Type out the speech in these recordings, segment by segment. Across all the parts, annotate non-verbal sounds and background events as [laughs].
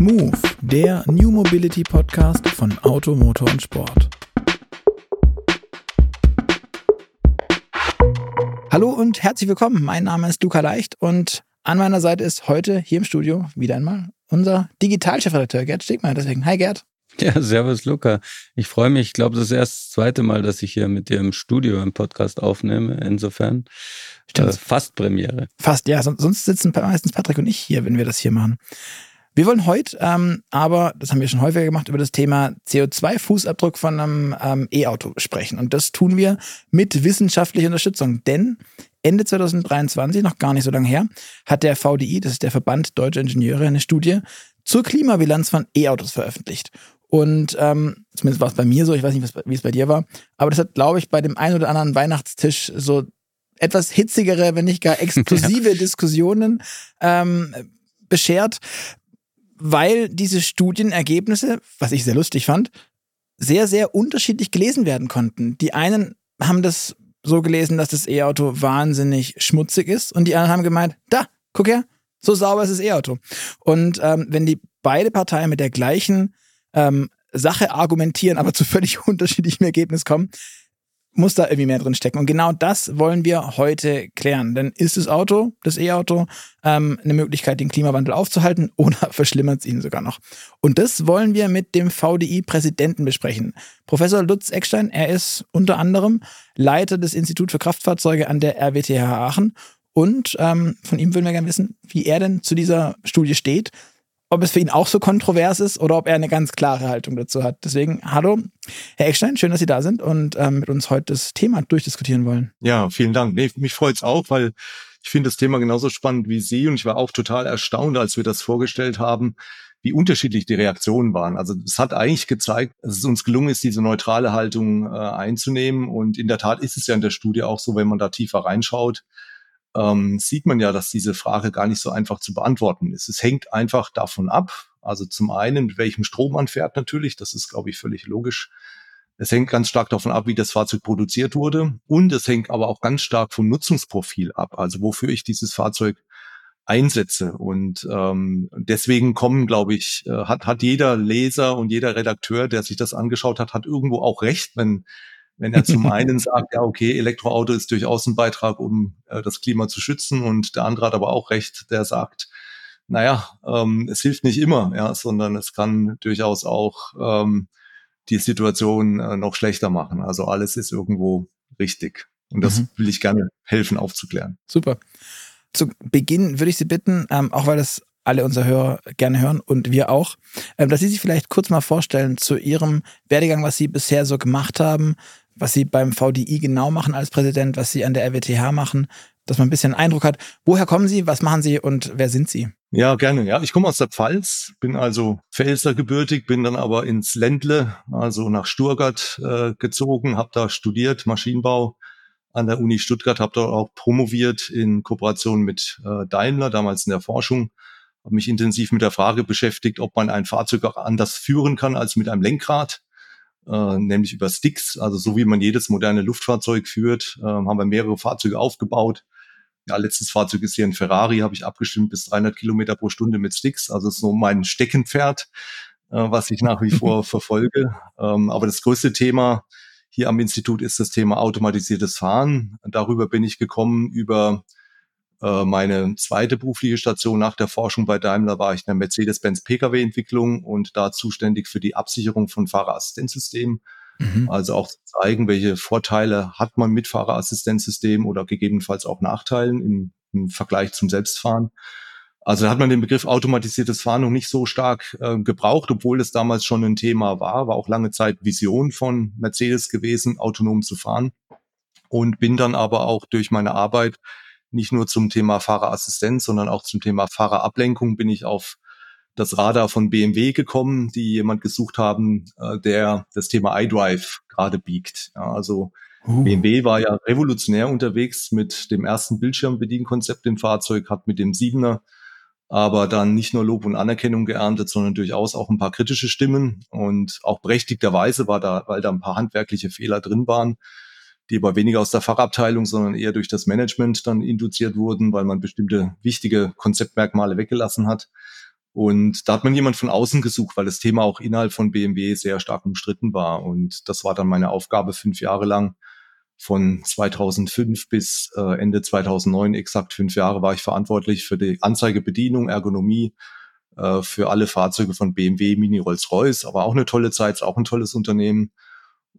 Move, der New Mobility Podcast von Auto, Motor und Sport. Hallo und herzlich willkommen. Mein Name ist Luca Leicht und an meiner Seite ist heute hier im Studio wieder einmal unser Digitalchefredakteur Gerd Stegmeier. Deswegen, hi Gerd. Ja, servus Luca. Ich freue mich. Ich glaube, das ist erst das zweite Mal, dass ich hier mit dir im Studio im Podcast aufnehme. Insofern äh, fast Premiere. Fast, ja. Sonst sitzen meistens Patrick und ich hier, wenn wir das hier machen. Wir wollen heute ähm, aber, das haben wir schon häufiger gemacht, über das Thema CO2-Fußabdruck von einem ähm, E-Auto sprechen. Und das tun wir mit wissenschaftlicher Unterstützung. Denn Ende 2023, noch gar nicht so lange her, hat der VDI, das ist der Verband Deutscher Ingenieure, eine Studie zur Klimabilanz von E-Autos veröffentlicht. Und ähm, zumindest war es bei mir so, ich weiß nicht, wie es bei dir war, aber das hat, glaube ich, bei dem einen oder anderen Weihnachtstisch so etwas hitzigere, wenn nicht gar [laughs] explosive. Diskussionen ähm, beschert, weil diese Studienergebnisse, was ich sehr lustig fand, sehr, sehr unterschiedlich gelesen werden konnten. Die einen haben das so gelesen, dass das E-Auto wahnsinnig schmutzig ist und die anderen haben gemeint, da, guck her, so sauber ist das E-Auto. Und ähm, wenn die beide Parteien mit der gleichen ähm, Sache argumentieren, aber zu völlig [laughs] unterschiedlichem Ergebnis kommen, muss da irgendwie mehr drin stecken. Und genau das wollen wir heute klären. Denn ist das Auto, das E-Auto, ähm, eine Möglichkeit, den Klimawandel aufzuhalten [laughs] oder verschlimmert es ihn sogar noch? Und das wollen wir mit dem VDI-Präsidenten besprechen. Professor Lutz Eckstein, er ist unter anderem Leiter des Instituts für Kraftfahrzeuge an der RWTH Aachen. Und ähm, von ihm würden wir gerne wissen, wie er denn zu dieser Studie steht, ob es für ihn auch so kontrovers ist oder ob er eine ganz klare Haltung dazu hat. Deswegen, hallo, Herr Eckstein, schön, dass Sie da sind und ähm, mit uns heute das Thema durchdiskutieren wollen. Ja, vielen Dank. Nee, mich freut es auch, weil ich finde das Thema genauso spannend wie Sie und ich war auch total erstaunt, als wir das vorgestellt haben, wie unterschiedlich die Reaktionen waren. Also es hat eigentlich gezeigt, dass es uns gelungen ist, diese neutrale Haltung äh, einzunehmen. Und in der Tat ist es ja in der Studie auch so, wenn man da tiefer reinschaut, ähm, sieht man ja, dass diese Frage gar nicht so einfach zu beantworten ist. Es hängt einfach davon ab, also zum einen, mit welchem Strom man fährt natürlich, das ist, glaube ich, völlig logisch. Es hängt ganz stark davon ab, wie das Fahrzeug produziert wurde. Und es hängt aber auch ganz stark vom Nutzungsprofil ab, also wofür ich dieses Fahrzeug einsetze. Und ähm, deswegen kommen, glaube ich, äh, hat, hat jeder Leser und jeder Redakteur, der sich das angeschaut hat, hat irgendwo auch recht, wenn wenn er zum einen sagt, ja, okay, Elektroauto ist durchaus ein Beitrag, um äh, das Klima zu schützen und der andere hat aber auch recht, der sagt, naja, ähm, es hilft nicht immer, ja, sondern es kann durchaus auch ähm, die Situation äh, noch schlechter machen. Also alles ist irgendwo richtig. Und das mhm. will ich gerne helfen aufzuklären. Super. Zu Beginn würde ich Sie bitten, ähm, auch weil das alle unsere Hörer gerne hören und wir auch, ähm, dass Sie sich vielleicht kurz mal vorstellen zu Ihrem Werdegang, was Sie bisher so gemacht haben, was Sie beim VDI genau machen als Präsident, was Sie an der RWTH machen, dass man ein bisschen Eindruck hat. Woher kommen Sie, was machen Sie und wer sind Sie? Ja, gerne. Ja, ich komme aus der Pfalz, bin also Pfälzer gebürtig, bin dann aber ins Ländle, also nach Sturgart äh, gezogen, habe da studiert Maschinenbau an der Uni Stuttgart, habe dort auch promoviert in Kooperation mit äh, Daimler, damals in der Forschung, habe mich intensiv mit der Frage beschäftigt, ob man ein Fahrzeug auch anders führen kann als mit einem Lenkrad äh, nämlich über Sticks. Also so wie man jedes moderne Luftfahrzeug führt, äh, haben wir mehrere Fahrzeuge aufgebaut. Ja, letztes Fahrzeug ist hier ein Ferrari, habe ich abgestimmt bis 300 Kilometer pro Stunde mit Sticks. Also ist so mein Steckenpferd, äh, was ich nach wie vor [laughs] verfolge. Ähm, aber das größte Thema hier am Institut ist das Thema automatisiertes Fahren. Darüber bin ich gekommen über meine zweite berufliche Station nach der Forschung bei Daimler war ich in der Mercedes-Benz Pkw-Entwicklung und da zuständig für die Absicherung von Fahrerassistenzsystemen. Mhm. Also auch zu zeigen, welche Vorteile hat man mit Fahrerassistenzsystem oder gegebenenfalls auch Nachteilen im, im Vergleich zum Selbstfahren. Also da hat man den Begriff automatisiertes Fahren noch nicht so stark äh, gebraucht, obwohl es damals schon ein Thema war, war auch lange Zeit Vision von Mercedes gewesen, autonom zu fahren. Und bin dann aber auch durch meine Arbeit nicht nur zum Thema Fahrerassistenz, sondern auch zum Thema Fahrerablenkung bin ich auf das Radar von BMW gekommen, die jemand gesucht haben, äh, der das Thema iDrive gerade biegt. Ja, also uh. BMW war ja revolutionär unterwegs mit dem ersten Bildschirmbedienkonzept im Fahrzeug, hat mit dem Siebener aber dann nicht nur Lob und Anerkennung geerntet, sondern durchaus auch ein paar kritische Stimmen und auch berechtigterweise war da, weil da ein paar handwerkliche Fehler drin waren, die aber weniger aus der Fachabteilung, sondern eher durch das Management dann induziert wurden, weil man bestimmte wichtige Konzeptmerkmale weggelassen hat. Und da hat man jemand von außen gesucht, weil das Thema auch innerhalb von BMW sehr stark umstritten war. Und das war dann meine Aufgabe fünf Jahre lang. Von 2005 bis äh, Ende 2009, exakt fünf Jahre, war ich verantwortlich für die Anzeigebedienung, Ergonomie, äh, für alle Fahrzeuge von BMW, Mini, Rolls-Royce. Aber auch eine tolle Zeit, auch ein tolles Unternehmen.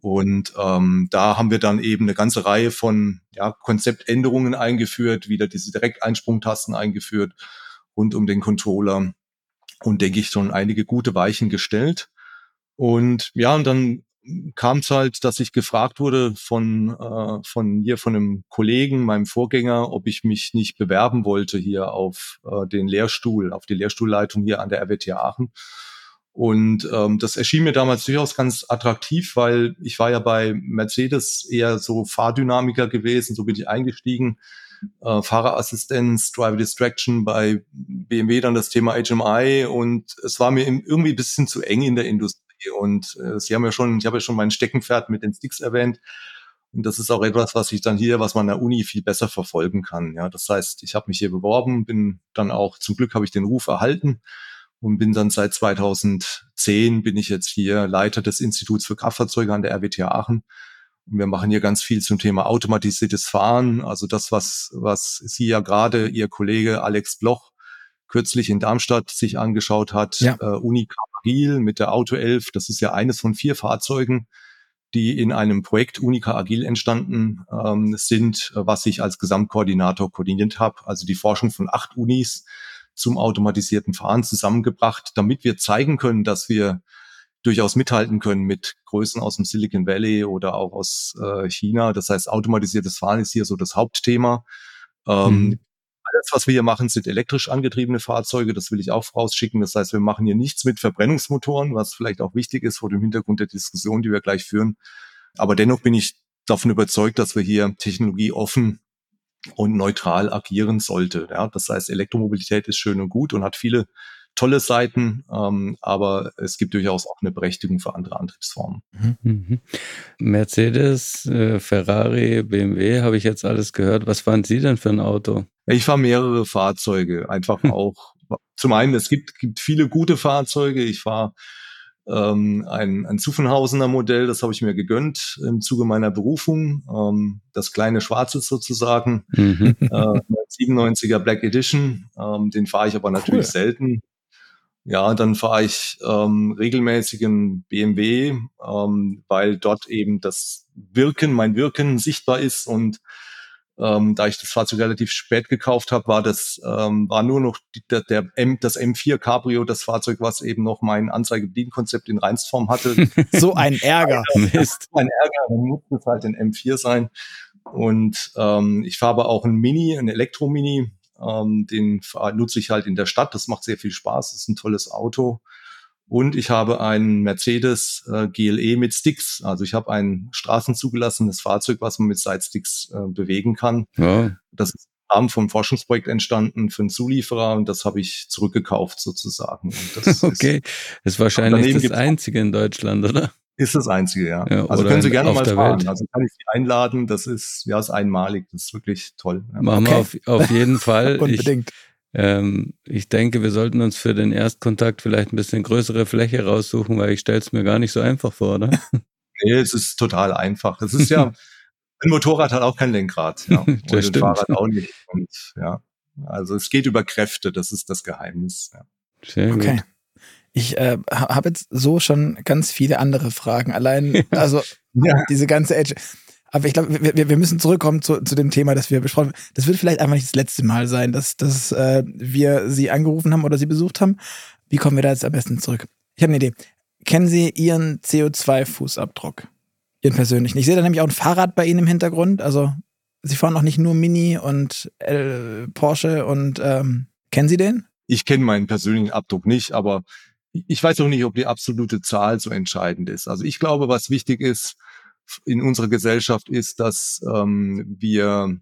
Und ähm, da haben wir dann eben eine ganze Reihe von ja, Konzeptänderungen eingeführt, wieder diese Direkteinsprungtasten eingeführt rund um den Controller und denke ich schon einige gute Weichen gestellt. Und ja, und dann kam es halt, dass ich gefragt wurde von, äh, von hier, von einem Kollegen, meinem Vorgänger, ob ich mich nicht bewerben wollte hier auf äh, den Lehrstuhl, auf die Lehrstuhlleitung hier an der RWTH Aachen. Und ähm, das erschien mir damals durchaus ganz attraktiv, weil ich war ja bei Mercedes eher so Fahrdynamiker gewesen, so bin ich eingestiegen. Äh, Fahrerassistenz, Driver Distraction, bei BMW dann das Thema HMI und es war mir irgendwie ein bisschen zu eng in der Industrie. Und äh, Sie haben ja schon, ich habe ja schon mein Steckenpferd mit den Sticks erwähnt. Und das ist auch etwas, was ich dann hier, was man an der Uni viel besser verfolgen kann. Ja, das heißt, ich habe mich hier beworben, bin dann auch, zum Glück habe ich den Ruf erhalten und bin dann seit 2010 bin ich jetzt hier Leiter des Instituts für Kraftfahrzeuge an der RWTH Aachen. Und wir machen hier ganz viel zum Thema automatisiertes Fahren. Also das, was, was Sie ja gerade, Ihr Kollege Alex Bloch kürzlich in Darmstadt sich angeschaut hat, ja. äh, Unica Agil mit der Auto 11. Das ist ja eines von vier Fahrzeugen, die in einem Projekt Unica Agil entstanden ähm, sind, was ich als Gesamtkoordinator koordiniert habe. Also die Forschung von acht Unis zum automatisierten Fahren zusammengebracht, damit wir zeigen können, dass wir durchaus mithalten können mit Größen aus dem Silicon Valley oder auch aus äh, China. Das heißt, automatisiertes Fahren ist hier so das Hauptthema. Ähm, mhm. Alles, was wir hier machen, sind elektrisch angetriebene Fahrzeuge. Das will ich auch vorausschicken. Das heißt, wir machen hier nichts mit Verbrennungsmotoren, was vielleicht auch wichtig ist vor dem Hintergrund der Diskussion, die wir gleich führen. Aber dennoch bin ich davon überzeugt, dass wir hier Technologie offen und neutral agieren sollte. Ja, das heißt, Elektromobilität ist schön und gut und hat viele tolle Seiten, ähm, aber es gibt durchaus auch eine Berechtigung für andere Antriebsformen. Mhm. mhm. Mercedes, äh, Ferrari, BMW, habe ich jetzt alles gehört. Was fahren Sie denn für ein Auto? Ich fahre mehrere Fahrzeuge, einfach [laughs] auch. Zum einen, es gibt, gibt viele gute Fahrzeuge. Ich fahre ähm, ein, ein Zuffenhausener Modell, das habe ich mir gegönnt im Zuge meiner Berufung. Ähm, das kleine Schwarze sozusagen. Mhm. Äh, 97er Black Edition. Ähm, den fahre ich aber natürlich cool. selten. Ja, dann fahre ich ähm, regelmäßig in BMW, ähm, weil dort eben das Wirken, mein Wirken sichtbar ist und ähm, da ich das Fahrzeug relativ spät gekauft habe, war das ähm, war nur noch die, der, der M, das M4 Cabrio, das Fahrzeug, was eben noch mein Anzeigebedienkonzept in Reinsform hatte. [laughs] so ein Ärger. [laughs] Mist. ein Ärger, dann muss es halt ein M4 sein. Und ähm, ich fahre aber auch ein Mini, ein Elektro-Mini. Ähm, den nutze ich halt in der Stadt. Das macht sehr viel Spaß. Das ist ein tolles Auto. Und ich habe einen Mercedes äh, GLE mit Sticks. Also ich habe ein straßenzugelassenes Fahrzeug, was man mit Sidesticks äh, bewegen kann. Ja. Das ist im Rahmen vom Forschungsprojekt entstanden für einen Zulieferer und das habe ich zurückgekauft sozusagen. [laughs] okay, ist, ist wahrscheinlich das einzige in Deutschland, oder? Ist das einzige, ja. ja also können Sie gerne mal fahren. Welt. Also kann ich Sie einladen. Das ist ja ist einmalig. Das ist wirklich toll. Machen okay. wir auf, auf jeden [laughs] Fall. Unbedingt. Ich, ähm, ich denke, wir sollten uns für den Erstkontakt vielleicht ein bisschen größere Fläche raussuchen, weil ich stelle es mir gar nicht so einfach vor, oder? [laughs] Nee, es ist total einfach. Es ist ja, [laughs] ein Motorrad hat auch kein Lenkrad. Ja. Und das ein Fahrrad auch nicht. Und ja, also es geht über Kräfte, das ist das Geheimnis. Ja. Sehr okay. Gut. Ich äh, habe jetzt so schon ganz viele andere Fragen. Allein, [laughs] also ja. diese ganze Edge. Aber ich glaube, wir, wir müssen zurückkommen zu, zu dem Thema, das wir besprochen haben. Das wird vielleicht einfach nicht das letzte Mal sein, dass, dass äh, wir Sie angerufen haben oder Sie besucht haben. Wie kommen wir da jetzt am besten zurück? Ich habe eine Idee. Kennen Sie Ihren CO2-Fußabdruck? Ihren persönlichen. Ich sehe da nämlich auch ein Fahrrad bei Ihnen im Hintergrund. Also Sie fahren auch nicht nur Mini und äh, Porsche und ähm, kennen Sie den? Ich kenne meinen persönlichen Abdruck nicht, aber ich weiß auch nicht, ob die absolute Zahl so entscheidend ist. Also ich glaube, was wichtig ist, in unserer Gesellschaft ist, dass ähm, wir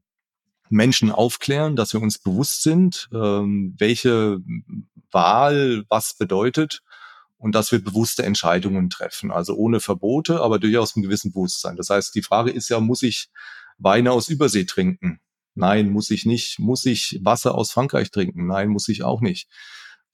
Menschen aufklären, dass wir uns bewusst sind, ähm, welche Wahl was bedeutet und dass wir bewusste Entscheidungen treffen. Also ohne Verbote, aber durchaus mit gewissem Bewusstsein. Das heißt, die Frage ist ja, muss ich Weine aus Übersee trinken? Nein, muss ich nicht. Muss ich Wasser aus Frankreich trinken? Nein, muss ich auch nicht.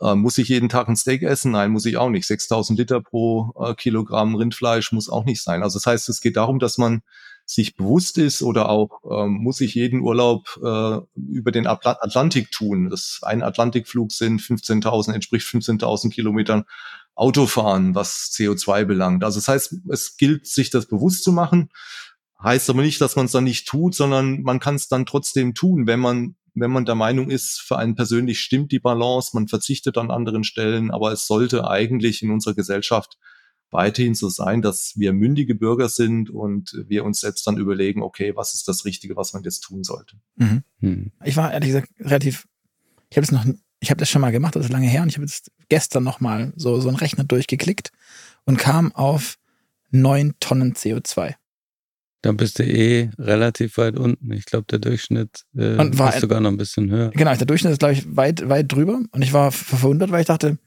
Äh, muss ich jeden Tag ein Steak essen? Nein, muss ich auch nicht. 6000 Liter pro äh, Kilogramm Rindfleisch muss auch nicht sein. Also das heißt, es geht darum, dass man sich bewusst ist oder auch ähm, muss ich jeden Urlaub äh, über den Atlantik tun. Das ein Atlantikflug sind 15.000, entspricht 15.000 Kilometern Autofahren, was CO2 belangt. Also das heißt, es gilt, sich das bewusst zu machen. Heißt aber nicht, dass man es dann nicht tut, sondern man kann es dann trotzdem tun, wenn man wenn man der Meinung ist, für einen persönlich stimmt die Balance, man verzichtet an anderen Stellen, aber es sollte eigentlich in unserer Gesellschaft weiterhin so sein, dass wir mündige Bürger sind und wir uns selbst dann überlegen, okay, was ist das Richtige, was man jetzt tun sollte. Mhm. Mhm. Ich war ehrlich gesagt relativ, ich habe es noch, ich habe das schon mal gemacht, das ist lange her und ich habe jetzt gestern noch mal so, so einen Rechner durchgeklickt und kam auf neun Tonnen CO2. Da bist du eh relativ weit unten. Ich glaube, der Durchschnitt äh, und war, ist sogar noch ein bisschen höher. Genau, der Durchschnitt ist, glaube ich, weit, weit drüber. Und ich war verwundert, weil ich dachte,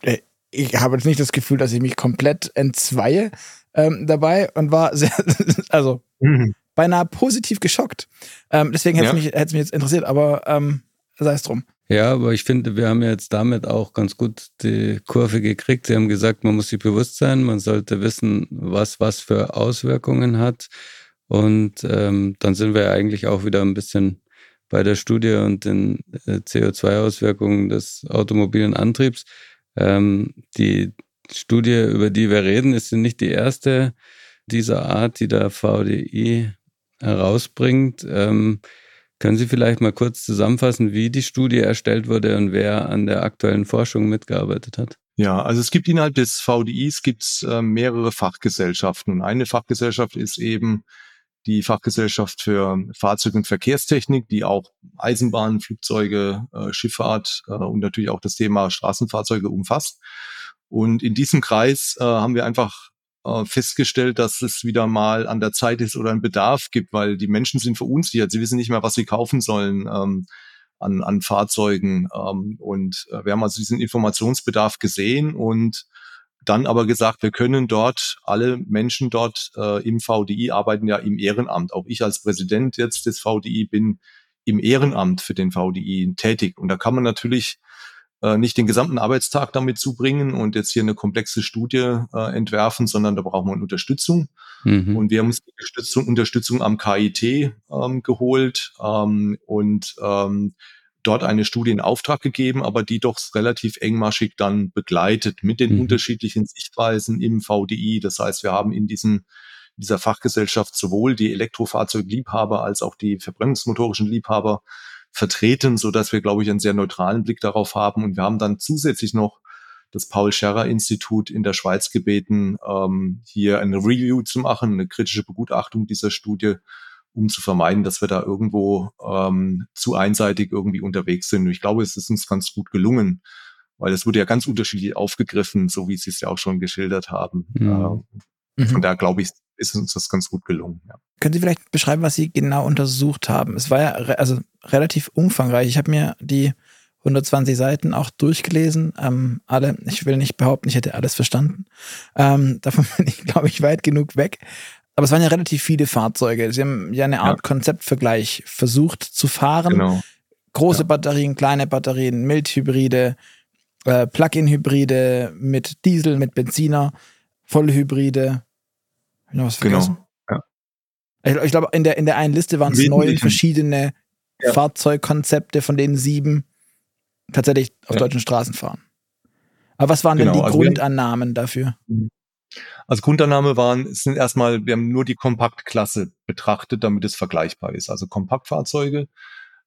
ey, ich habe jetzt nicht das Gefühl, dass ich mich komplett entzweie ähm, dabei und war sehr, [laughs] also mhm. beinahe positiv geschockt. Ähm, deswegen hätte es ja. mich, mich jetzt interessiert, aber ähm, sei es drum. Ja, aber ich finde, wir haben jetzt damit auch ganz gut die Kurve gekriegt. Sie haben gesagt, man muss sich bewusst sein, man sollte wissen, was was für Auswirkungen hat. Und ähm, dann sind wir ja eigentlich auch wieder ein bisschen bei der Studie und den äh, CO2-Auswirkungen des automobilen Antriebs. Ähm, die Studie, über die wir reden, ist nicht die erste dieser Art, die der VDI herausbringt. Ähm, können Sie vielleicht mal kurz zusammenfassen, wie die Studie erstellt wurde und wer an der aktuellen Forschung mitgearbeitet hat? Ja, also es gibt innerhalb des VDIs gibt's äh, mehrere Fachgesellschaften und eine Fachgesellschaft ist eben die Fachgesellschaft für Fahrzeug- und Verkehrstechnik, die auch Eisenbahnen, Flugzeuge, äh, Schifffahrt äh, und natürlich auch das Thema Straßenfahrzeuge umfasst. Und in diesem Kreis äh, haben wir einfach äh, festgestellt, dass es wieder mal an der Zeit ist oder einen Bedarf gibt, weil die Menschen sind verunsichert. Sie wissen nicht mehr, was sie kaufen sollen ähm, an, an Fahrzeugen. Ähm, und äh, wir haben also diesen Informationsbedarf gesehen und dann aber gesagt, wir können dort, alle Menschen dort äh, im VDI arbeiten ja im Ehrenamt. Auch ich als Präsident jetzt des VDI bin im Ehrenamt für den VDI tätig. Und da kann man natürlich äh, nicht den gesamten Arbeitstag damit zubringen und jetzt hier eine komplexe Studie äh, entwerfen, sondern da braucht man Unterstützung. Mhm. Und wir haben uns die Unterstützung, Unterstützung am KIT ähm, geholt ähm, und ähm, dort eine Studie in Auftrag gegeben, aber die doch relativ engmaschig dann begleitet mit den mhm. unterschiedlichen Sichtweisen im VDI. Das heißt, wir haben in diesem dieser Fachgesellschaft sowohl die Elektrofahrzeugliebhaber als auch die verbrennungsmotorischen Liebhaber vertreten, so dass wir, glaube ich, einen sehr neutralen Blick darauf haben. Und wir haben dann zusätzlich noch das Paul Scherrer Institut in der Schweiz gebeten, ähm, hier eine Review zu machen, eine kritische Begutachtung dieser Studie, um zu vermeiden, dass wir da irgendwo ähm, zu einseitig irgendwie unterwegs sind. Und ich glaube, es ist uns ganz gut gelungen, weil es wurde ja ganz unterschiedlich aufgegriffen, so wie Sie es ja auch schon geschildert haben. Mhm. Äh, von daher glaube ich, ist uns das ganz gut gelungen. Ja. Können Sie vielleicht beschreiben, was Sie genau untersucht haben? Es war ja re also relativ umfangreich. Ich habe mir die 120 Seiten auch durchgelesen. Ähm, alle, ich will nicht behaupten, ich hätte alles verstanden. Ähm, [laughs] davon bin ich, glaube ich, weit genug weg. Aber es waren ja relativ viele Fahrzeuge. Sie haben ja eine Art ja. Konzeptvergleich versucht zu fahren. Genau. Große ja. Batterien, kleine Batterien, Mildhybride, äh, Plug-in-Hybride mit Diesel, mit Benziner, Vollhybride. Hab ich noch was genau. vergessen? Genau. Ja. Ich, ich glaube, in der, in der einen Liste waren es neun verschiedene ja. Fahrzeugkonzepte, von denen sieben tatsächlich auf ja. deutschen Straßen fahren. Aber was waren genau, denn die also Grundannahmen dafür? Mhm. Also Grundannahme waren, es sind erstmal, wir haben nur die Kompaktklasse betrachtet, damit es vergleichbar ist. Also Kompaktfahrzeuge,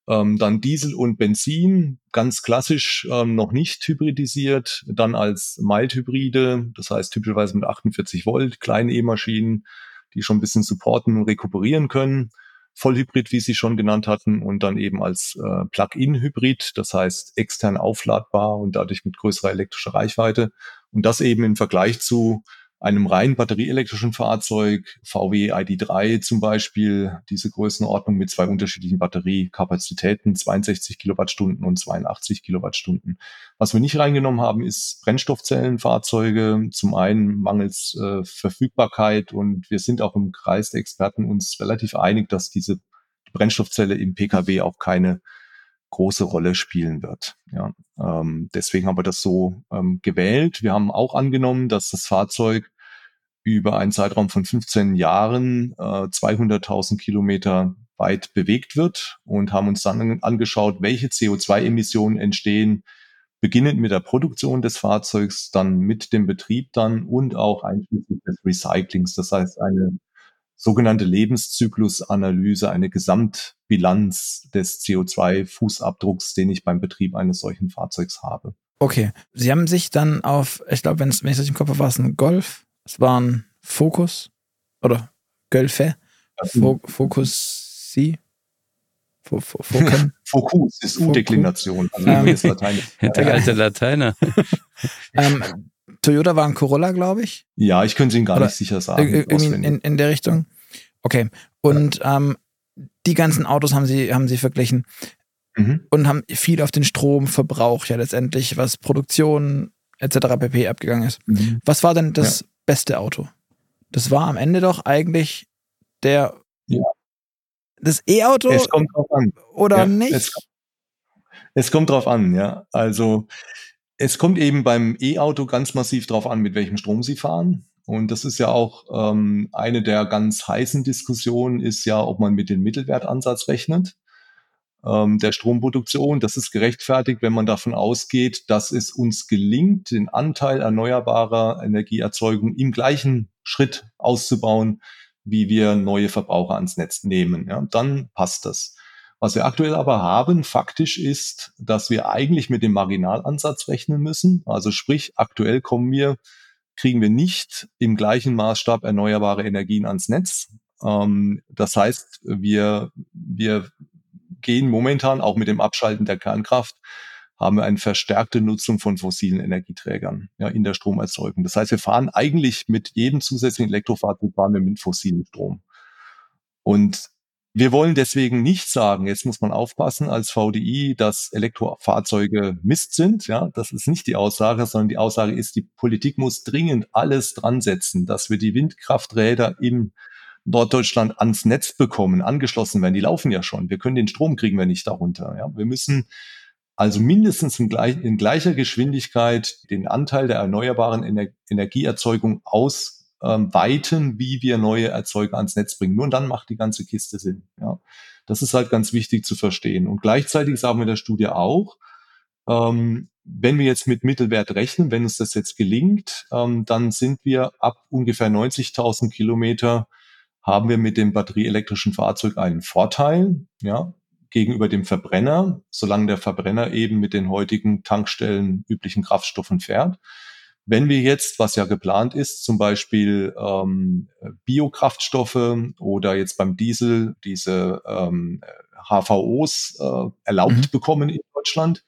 ähm, dann Diesel und Benzin, ganz klassisch ähm, noch nicht hybridisiert, dann als Mild-Hybride, das heißt typischerweise mit 48 Volt, kleine E-Maschinen, die schon ein bisschen supporten und rekuperieren können. Vollhybrid, wie Sie schon genannt hatten, und dann eben als äh, Plug-in-Hybrid, das heißt extern aufladbar und dadurch mit größerer elektrischer Reichweite. Und das eben im Vergleich zu einem rein batterieelektrischen Fahrzeug, VW ID3 zum Beispiel, diese Größenordnung mit zwei unterschiedlichen Batteriekapazitäten, 62 Kilowattstunden und 82 Kilowattstunden. Was wir nicht reingenommen haben, ist Brennstoffzellenfahrzeuge. Zum einen mangels äh, Verfügbarkeit und wir sind auch im Kreis der Experten uns relativ einig, dass diese Brennstoffzelle im Pkw auch keine große Rolle spielen wird. Ja, ähm, deswegen haben wir das so ähm, gewählt. Wir haben auch angenommen, dass das Fahrzeug über einen Zeitraum von 15 Jahren äh, 200.000 Kilometer weit bewegt wird und haben uns dann angeschaut, welche CO2-Emissionen entstehen, beginnend mit der Produktion des Fahrzeugs, dann mit dem Betrieb dann und auch einschließlich des Recyclings. Das heißt, eine sogenannte Lebenszyklusanalyse, eine Gesamtbilanz des CO2-Fußabdrucks, den ich beim Betrieb eines solchen Fahrzeugs habe. Okay. Sie haben sich dann auf, ich glaube, wenn, wenn ich das im Kopf habe, war es ein Golf, es war ein Focus oder Gölfe, Focus C, Fokus [laughs] ist U-Deklination. Also ähm. [laughs] Der alte Lateiner. [laughs] ähm, Toyota war ein Corolla, glaube ich. Ja, ich könnte es Ihnen gar Oder nicht sicher sagen. In, in, in, der Richtung. Okay. Und ja. ähm, die ganzen Autos haben Sie, haben Sie verglichen mhm. und haben viel auf den Stromverbrauch ja letztendlich, was Produktion etc. pp. abgegangen ist. Mhm. Was war denn das ja. beste Auto? Das war am Ende doch eigentlich der ja. das E-Auto. Es kommt drauf an. Oder nicht? Es, es kommt drauf an, ja. Also es kommt eben beim E-Auto ganz massiv drauf an, mit welchem Strom Sie fahren. Und das ist ja auch ähm, eine der ganz heißen Diskussionen, ist ja, ob man mit dem Mittelwertansatz rechnet ähm, der Stromproduktion. Das ist gerechtfertigt, wenn man davon ausgeht, dass es uns gelingt, den Anteil erneuerbarer Energieerzeugung im gleichen Schritt auszubauen, wie wir neue Verbraucher ans Netz nehmen. Ja, dann passt das. Was wir aktuell aber haben, faktisch ist, dass wir eigentlich mit dem Marginalansatz rechnen müssen. Also sprich, aktuell kommen wir, kriegen wir nicht im gleichen Maßstab erneuerbare Energien ans Netz. Ähm, das heißt, wir, wir gehen momentan auch mit dem Abschalten der Kernkraft haben wir eine verstärkte Nutzung von fossilen Energieträgern ja, in der Stromerzeugung. Das heißt, wir fahren eigentlich mit jedem zusätzlichen Elektrofahrzeug fahren wir mit fossilem Strom. Und wir wollen deswegen nicht sagen, jetzt muss man aufpassen als VDI, dass Elektrofahrzeuge Mist sind. Ja, das ist nicht die Aussage, sondern die Aussage ist, die Politik muss dringend alles dran setzen, dass wir die Windkrafträder im Norddeutschland ans Netz bekommen, angeschlossen werden. Die laufen ja schon. Wir können den Strom kriegen wir nicht darunter. Ja, wir müssen also mindestens in, gleich, in gleicher Geschwindigkeit den Anteil der erneuerbaren Ener Energieerzeugung aus ähm, weiten, wie wir neue Erzeuger ans Netz bringen. Nur dann macht die ganze Kiste Sinn. Ja. Das ist halt ganz wichtig zu verstehen. Und gleichzeitig sagen wir in der Studie auch, ähm, wenn wir jetzt mit Mittelwert rechnen, wenn uns das jetzt gelingt, ähm, dann sind wir ab ungefähr 90.000 Kilometer haben wir mit dem batterieelektrischen Fahrzeug einen Vorteil, ja, gegenüber dem Verbrenner, solange der Verbrenner eben mit den heutigen Tankstellen üblichen Kraftstoffen fährt. Wenn wir jetzt, was ja geplant ist, zum Beispiel ähm, Biokraftstoffe oder jetzt beim Diesel diese ähm, HVOs äh, erlaubt mhm. bekommen in Deutschland,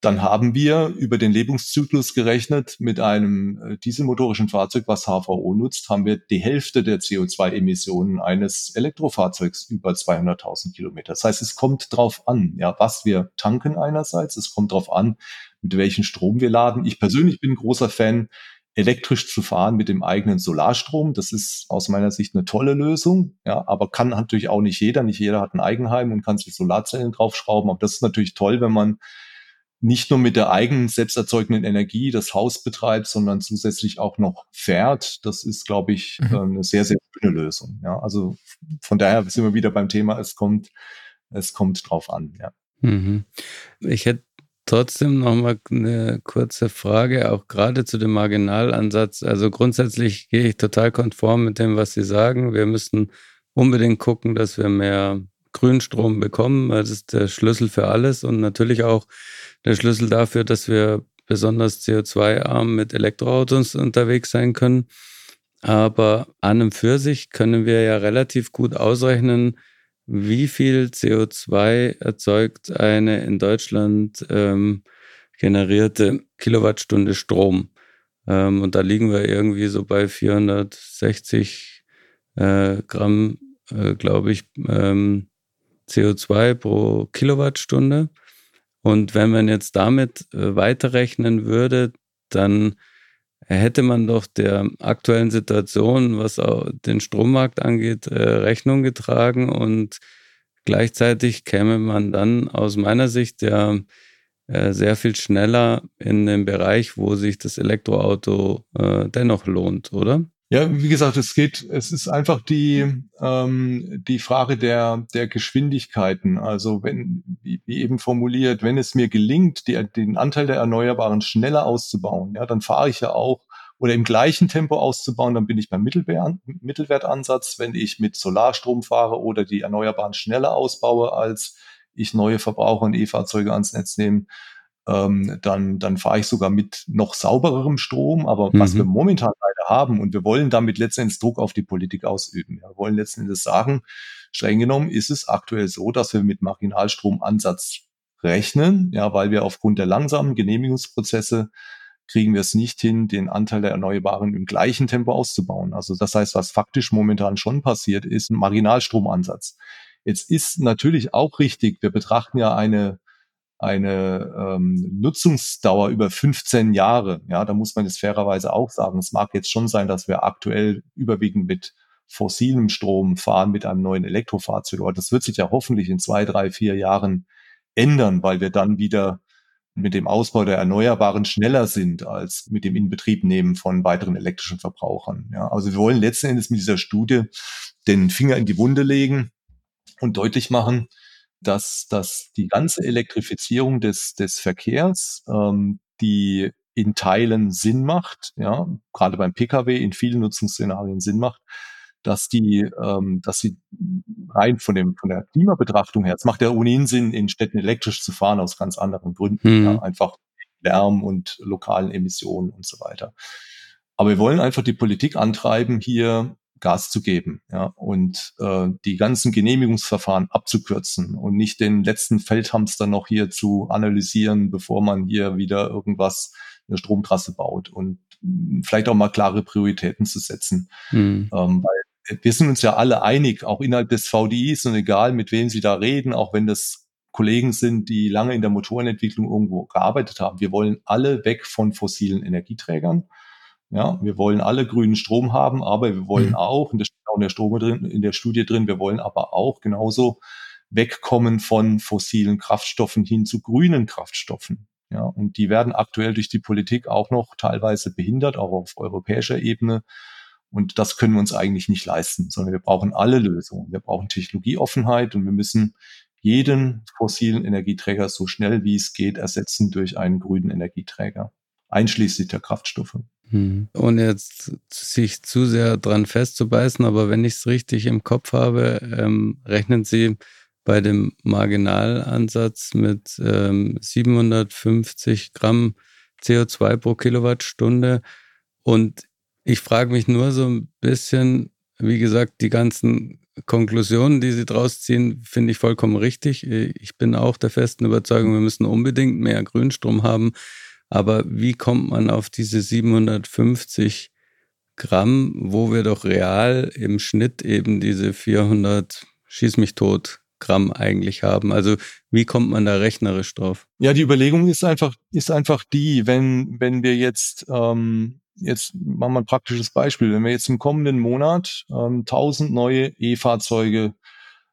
dann haben wir über den Lebenszyklus gerechnet mit einem äh, dieselmotorischen Fahrzeug, was HVO nutzt, haben wir die Hälfte der CO2-Emissionen eines Elektrofahrzeugs über 200.000 Kilometer. Das heißt, es kommt drauf an, ja, was wir tanken einerseits, es kommt drauf an, mit welchem Strom wir laden. Ich persönlich bin ein großer Fan, elektrisch zu fahren mit dem eigenen Solarstrom. Das ist aus meiner Sicht eine tolle Lösung, ja, aber kann natürlich auch nicht jeder. Nicht jeder hat ein Eigenheim und kann sich Solarzellen draufschrauben. Aber das ist natürlich toll, wenn man nicht nur mit der eigenen selbst erzeugenden Energie das Haus betreibt, sondern zusätzlich auch noch fährt. Das ist, glaube ich, mhm. Äh, eine sehr, sehr schöne Lösung. Ja, also von daher sind wir wieder beim Thema, es kommt, es kommt drauf an, ja. Mhm. Ich hätte trotzdem noch mal eine kurze Frage, auch gerade zu dem Marginalansatz. Also grundsätzlich gehe ich total konform mit dem, was Sie sagen. Wir müssen unbedingt gucken, dass wir mehr Grünstrom bekommen, das ist der Schlüssel für alles und natürlich auch der Schlüssel dafür, dass wir besonders CO2-arm mit Elektroautos unterwegs sein können. Aber an und für sich können wir ja relativ gut ausrechnen, wie viel CO2 erzeugt eine in Deutschland ähm, generierte Kilowattstunde Strom. Ähm, und da liegen wir irgendwie so bei 460 äh, Gramm, äh, glaube ich, ähm, CO2 pro Kilowattstunde. Und wenn man jetzt damit äh, weiterrechnen würde, dann hätte man doch der aktuellen Situation, was den Strommarkt angeht, äh, Rechnung getragen und Gleichzeitig käme man dann aus meiner Sicht ja äh, sehr viel schneller in den Bereich, wo sich das Elektroauto äh, dennoch lohnt, oder? Ja, wie gesagt, es geht, es ist einfach die, ähm, die Frage der, der Geschwindigkeiten. Also wenn, wie, wie eben formuliert, wenn es mir gelingt, die, den Anteil der Erneuerbaren schneller auszubauen, ja, dann fahre ich ja auch oder im gleichen Tempo auszubauen, dann bin ich beim Mittelwert, Mittelwertansatz. Wenn ich mit Solarstrom fahre oder die Erneuerbaren schneller ausbaue, als ich neue Verbraucher und E-Fahrzeuge ans Netz nehme, ähm, dann, dann fahre ich sogar mit noch saubererem Strom. Aber mhm. was wir momentan leider haben, und wir wollen damit letztendlich Druck auf die Politik ausüben. Wir wollen letztendlich sagen, streng genommen ist es aktuell so, dass wir mit Marginalstromansatz rechnen, ja, weil wir aufgrund der langsamen Genehmigungsprozesse kriegen wir es nicht hin, den Anteil der Erneuerbaren im gleichen Tempo auszubauen. Also das heißt, was faktisch momentan schon passiert, ist ein Marginalstromansatz. Jetzt ist natürlich auch richtig, wir betrachten ja eine eine ähm, Nutzungsdauer über 15 Jahre. Ja, da muss man es fairerweise auch sagen. Es mag jetzt schon sein, dass wir aktuell überwiegend mit fossilem Strom fahren mit einem neuen Elektrofahrzeug. Aber das wird sich ja hoffentlich in zwei, drei, vier Jahren ändern, weil wir dann wieder mit dem Ausbau der Erneuerbaren schneller sind als mit dem Inbetriebnehmen von weiteren elektrischen Verbrauchern. Ja, also wir wollen letzten Endes mit dieser Studie den Finger in die Wunde legen und deutlich machen, dass, dass die ganze Elektrifizierung des, des Verkehrs, ähm, die in Teilen Sinn macht, ja, gerade beim Pkw in vielen Nutzungsszenarien Sinn macht, dass die, ähm, dass sie rein von dem von der Klimabetrachtung her, es macht ja ohnehin Sinn, in Städten elektrisch zu fahren aus ganz anderen Gründen, mhm. ja, einfach Lärm und lokalen Emissionen und so weiter. Aber wir wollen einfach die Politik antreiben, hier Gas zu geben ja, und äh, die ganzen Genehmigungsverfahren abzukürzen und nicht den letzten Feldhamster noch hier zu analysieren, bevor man hier wieder irgendwas eine Stromtrasse baut und vielleicht auch mal klare Prioritäten zu setzen. Mhm. Ähm, weil wir sind uns ja alle einig, auch innerhalb des VDIs und egal mit wem Sie da reden, auch wenn das Kollegen sind, die lange in der Motorenentwicklung irgendwo gearbeitet haben. Wir wollen alle weg von fossilen Energieträgern. Ja, wir wollen alle grünen Strom haben, aber wir wollen mhm. auch, und das steht auch in der, Strom drin, in der Studie drin, wir wollen aber auch genauso wegkommen von fossilen Kraftstoffen hin zu grünen Kraftstoffen. Ja, und die werden aktuell durch die Politik auch noch teilweise behindert, auch auf europäischer Ebene. Und das können wir uns eigentlich nicht leisten, sondern wir brauchen alle Lösungen. Wir brauchen Technologieoffenheit und wir müssen jeden fossilen Energieträger so schnell wie es geht ersetzen durch einen grünen Energieträger, einschließlich der Kraftstoffe. Hm. Ohne jetzt sich zu sehr dran festzubeißen, aber wenn ich es richtig im Kopf habe, ähm, rechnen Sie bei dem Marginalansatz mit ähm, 750 Gramm CO2 pro Kilowattstunde. Und ich frage mich nur so ein bisschen, wie gesagt, die ganzen Konklusionen, die Sie draus ziehen, finde ich vollkommen richtig. Ich bin auch der festen Überzeugung, wir müssen unbedingt mehr Grünstrom haben. Aber wie kommt man auf diese 750 Gramm, wo wir doch real im Schnitt eben diese 400 schieß mich tot Gramm eigentlich haben? Also wie kommt man da rechnerisch drauf? Ja, die Überlegung ist einfach, ist einfach die, wenn, wenn wir jetzt, ähm, jetzt machen wir ein praktisches Beispiel, wenn wir jetzt im kommenden Monat ähm, 1000 neue E-Fahrzeuge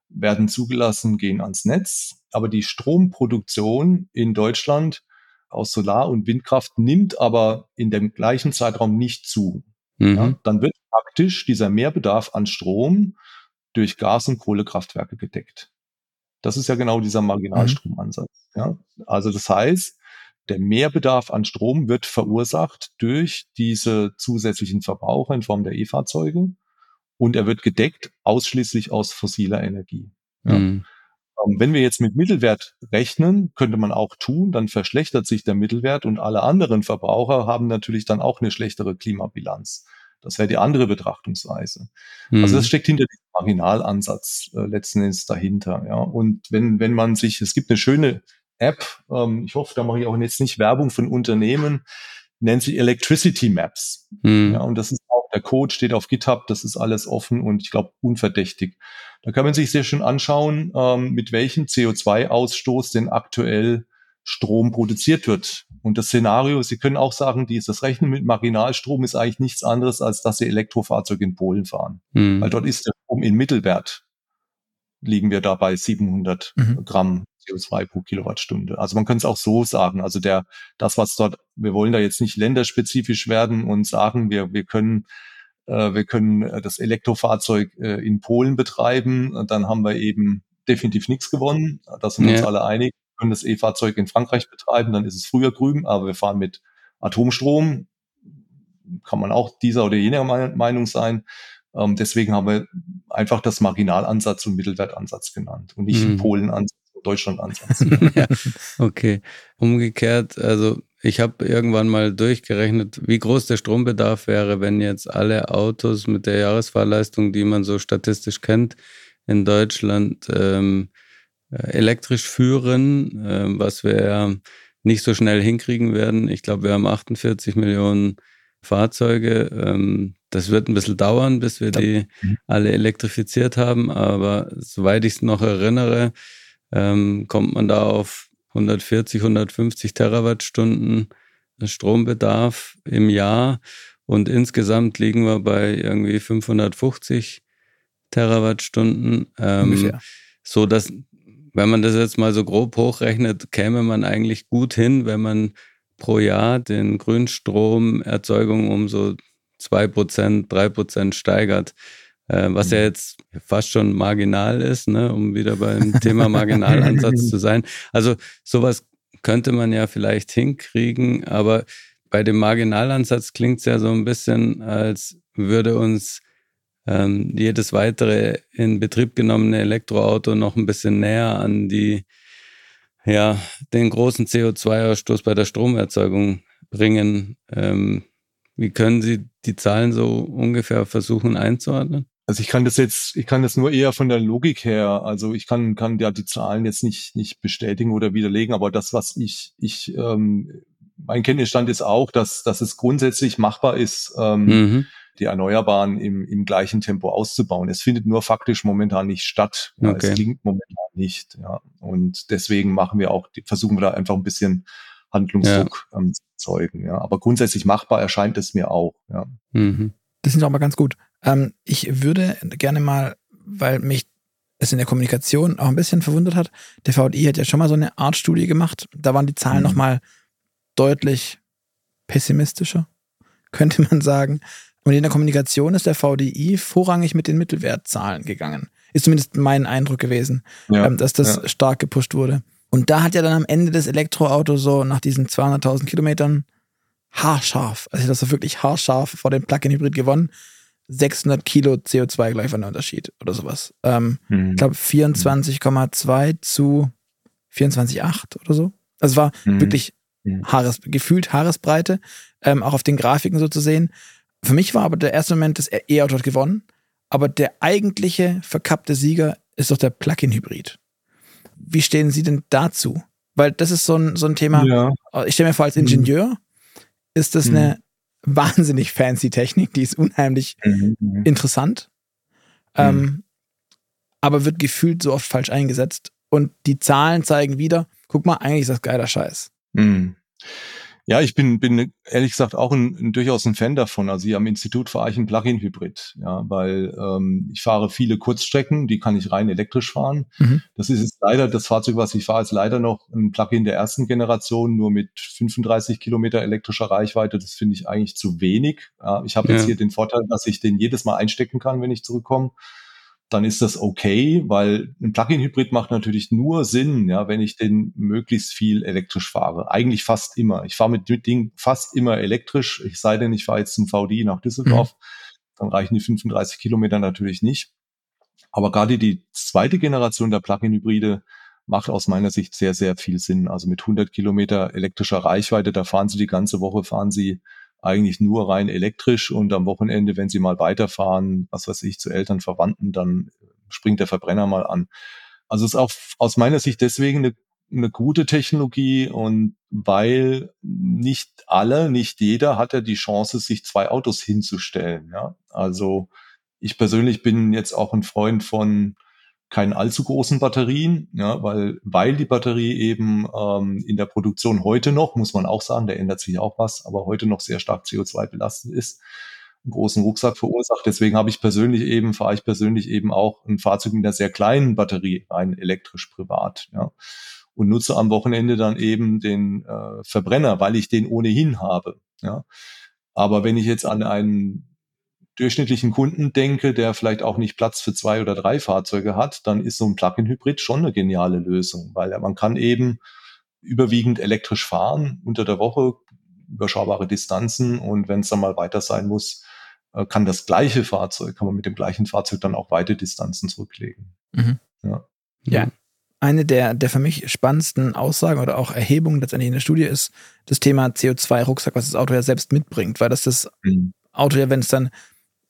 werden zugelassen, gehen ans Netz, aber die Stromproduktion in Deutschland aus Solar- und Windkraft nimmt aber in dem gleichen Zeitraum nicht zu. Mhm. Ja, dann wird praktisch dieser Mehrbedarf an Strom durch Gas- und Kohlekraftwerke gedeckt. Das ist ja genau dieser Marginalstromansatz. Mhm. Ja, also das heißt, der Mehrbedarf an Strom wird verursacht durch diese zusätzlichen Verbraucher in Form der E-Fahrzeuge und er wird gedeckt ausschließlich aus fossiler Energie. Ja. Mhm. Ähm, wenn wir jetzt mit Mittelwert rechnen, könnte man auch tun, dann verschlechtert sich der Mittelwert und alle anderen Verbraucher haben natürlich dann auch eine schlechtere Klimabilanz. Das wäre die andere Betrachtungsweise. Mhm. Also das steckt hinter dem Marginalansatz äh, letzten Endes dahinter. Ja. Und wenn, wenn man sich, es gibt eine schöne App, ähm, ich hoffe, da mache ich auch jetzt nicht Werbung von Unternehmen, nennt sich Electricity Maps. Mhm. Ja, und das ist der Code steht auf GitHub, das ist alles offen und ich glaube unverdächtig. Da kann man sich sehr schön anschauen, ähm, mit welchem CO2-Ausstoß denn aktuell Strom produziert wird. Und das Szenario, Sie können auch sagen, dieses Rechnen mit Marginalstrom ist eigentlich nichts anderes, als dass Sie Elektrofahrzeuge in Polen fahren. Mhm. Weil dort ist der Strom in Mittelwert liegen wir da bei 700 mhm. Gramm CO2 pro Kilowattstunde. Also man könnte es auch so sagen. Also der, das, was dort, wir wollen da jetzt nicht länderspezifisch werden und sagen, wir, wir können, äh, wir können äh, das Elektrofahrzeug äh, in Polen betreiben. Dann haben wir eben definitiv nichts gewonnen. Da sind wir ja. uns alle einig. Wir können das E-Fahrzeug in Frankreich betreiben, dann ist es früher grün, aber wir fahren mit Atomstrom. Kann man auch dieser oder jener Meinung sein. Ähm, deswegen haben wir einfach das Marginalansatz und Mittelwertansatz genannt und nicht mhm. Polenansatz und Deutschlandansatz. [laughs] ja, okay. Umgekehrt, also ich habe irgendwann mal durchgerechnet, wie groß der Strombedarf wäre, wenn jetzt alle Autos mit der Jahresfahrleistung, die man so statistisch kennt, in Deutschland ähm, elektrisch führen, äh, was wir nicht so schnell hinkriegen werden. Ich glaube, wir haben 48 Millionen Fahrzeuge. Ähm, das wird ein bisschen dauern, bis wir die mhm. alle elektrifiziert haben, aber soweit ich es noch erinnere, ähm, kommt man da auf 140, 150 Terawattstunden Strombedarf im Jahr und insgesamt liegen wir bei irgendwie 550 Terawattstunden. Ähm, so dass, wenn man das jetzt mal so grob hochrechnet, käme man eigentlich gut hin, wenn man pro Jahr den Grünstromerzeugung um so 2%, 3% steigert. Äh, was ja mhm. jetzt fast schon marginal ist, ne, um wieder beim Thema Marginalansatz [laughs] zu sein. Also sowas könnte man ja vielleicht hinkriegen, aber bei dem Marginalansatz klingt es ja so ein bisschen, als würde uns ähm, jedes weitere in Betrieb genommene Elektroauto noch ein bisschen näher an die, ja, den großen CO2-Ausstoß bei der Stromerzeugung bringen. Ähm, wie können Sie die Zahlen so ungefähr versuchen einzuordnen? Also ich kann das jetzt, ich kann das nur eher von der Logik her, also ich kann, kann ja die Zahlen jetzt nicht, nicht bestätigen oder widerlegen, aber das, was ich, ich, ähm, mein Kenntnisstand ist auch, dass, dass es grundsätzlich machbar ist, ähm, mhm. Die Erneuerbaren im, im gleichen Tempo auszubauen. Es findet nur faktisch momentan nicht statt. Ja, okay. Es klingt momentan nicht. Ja. Und deswegen machen wir auch, versuchen wir da einfach ein bisschen Handlungsdruck ja. ähm, zu zeugen. Ja. Aber grundsätzlich machbar erscheint es mir auch. Ja. Mhm. Das ist auch mal ganz gut. Ähm, ich würde gerne mal, weil mich es in der Kommunikation auch ein bisschen verwundert hat, der VDI hat ja schon mal so eine Art Studie gemacht. Da waren die Zahlen mhm. nochmal deutlich pessimistischer, könnte man sagen. Und in der Kommunikation ist der VDI vorrangig mit den Mittelwertzahlen gegangen. Ist zumindest mein Eindruck gewesen, ja, ähm, dass das ja. stark gepusht wurde. Und da hat ja dann am Ende das Elektroauto so nach diesen 200.000 Kilometern haarscharf, also das war wirklich haarscharf vor dem Plug-in-Hybrid gewonnen. 600 Kilo CO2 gleich war der Unterschied oder sowas. Ähm, mhm. Ich glaube 24,2 zu 24,8 oder so. Also es war mhm. wirklich mhm. Haares, gefühlt Haaresbreite, ähm, auch auf den Grafiken so zu sehen. Für mich war aber der erste Moment, das E-Auto hat gewonnen, aber der eigentliche verkappte Sieger ist doch der Plug-in-Hybrid. Wie stehen Sie denn dazu? Weil das ist so ein, so ein Thema, ja. ich stelle mir vor, als mhm. Ingenieur ist das mhm. eine wahnsinnig fancy Technik, die ist unheimlich mhm. mhm. interessant, ähm, mhm. aber wird gefühlt so oft falsch eingesetzt. Und die Zahlen zeigen wieder, guck mal, eigentlich ist das geiler Scheiß. Mhm. Ja, ich bin, bin ehrlich gesagt auch ein, ein, durchaus ein Fan davon. Also hier am Institut fahre ich ein Plug-in-Hybrid, ja, weil ähm, ich fahre viele Kurzstrecken, die kann ich rein elektrisch fahren. Mhm. Das ist jetzt leider, das Fahrzeug, was ich fahre, ist leider noch ein Plug-in der ersten Generation, nur mit 35 Kilometer elektrischer Reichweite. Das finde ich eigentlich zu wenig. Ja, ich habe ja. jetzt hier den Vorteil, dass ich den jedes Mal einstecken kann, wenn ich zurückkomme dann ist das okay, weil ein Plug-in-Hybrid macht natürlich nur Sinn, ja, wenn ich den möglichst viel elektrisch fahre. Eigentlich fast immer. Ich fahre mit dem Ding fast immer elektrisch. Ich sei denn, ich fahre jetzt zum VDI nach Düsseldorf, mhm. dann reichen die 35 Kilometer natürlich nicht. Aber gerade die zweite Generation der Plug-in-Hybride macht aus meiner Sicht sehr, sehr viel Sinn. Also mit 100 Kilometer elektrischer Reichweite, da fahren Sie die ganze Woche, fahren Sie eigentlich nur rein elektrisch und am Wochenende, wenn sie mal weiterfahren, was weiß ich, zu Eltern, Verwandten, dann springt der Verbrenner mal an. Also es ist auch aus meiner Sicht deswegen eine, eine gute Technologie und weil nicht alle, nicht jeder hat ja die Chance, sich zwei Autos hinzustellen. Ja? Also ich persönlich bin jetzt auch ein Freund von keinen allzu großen Batterien, ja, weil, weil die Batterie eben ähm, in der Produktion heute noch, muss man auch sagen, da ändert sich auch was, aber heute noch sehr stark CO2 belastet ist. einen großen Rucksack verursacht. Deswegen habe ich persönlich eben, fahre ich persönlich eben auch ein Fahrzeug mit einer sehr kleinen Batterie, ein elektrisch privat, ja. Und nutze am Wochenende dann eben den äh, Verbrenner, weil ich den ohnehin habe. Ja. Aber wenn ich jetzt an einen durchschnittlichen Kunden denke, der vielleicht auch nicht Platz für zwei oder drei Fahrzeuge hat, dann ist so ein Plug-in-Hybrid schon eine geniale Lösung, weil man kann eben überwiegend elektrisch fahren unter der Woche, überschaubare Distanzen und wenn es dann mal weiter sein muss, äh, kann das gleiche Fahrzeug, kann man mit dem gleichen Fahrzeug dann auch weite Distanzen zurücklegen. Mhm. Ja. ja. Eine der, der für mich spannendsten Aussagen oder auch Erhebungen letztendlich in der Studie ist das Thema CO2-Rucksack, was das Auto ja selbst mitbringt, weil das das mhm. Auto ja, wenn es dann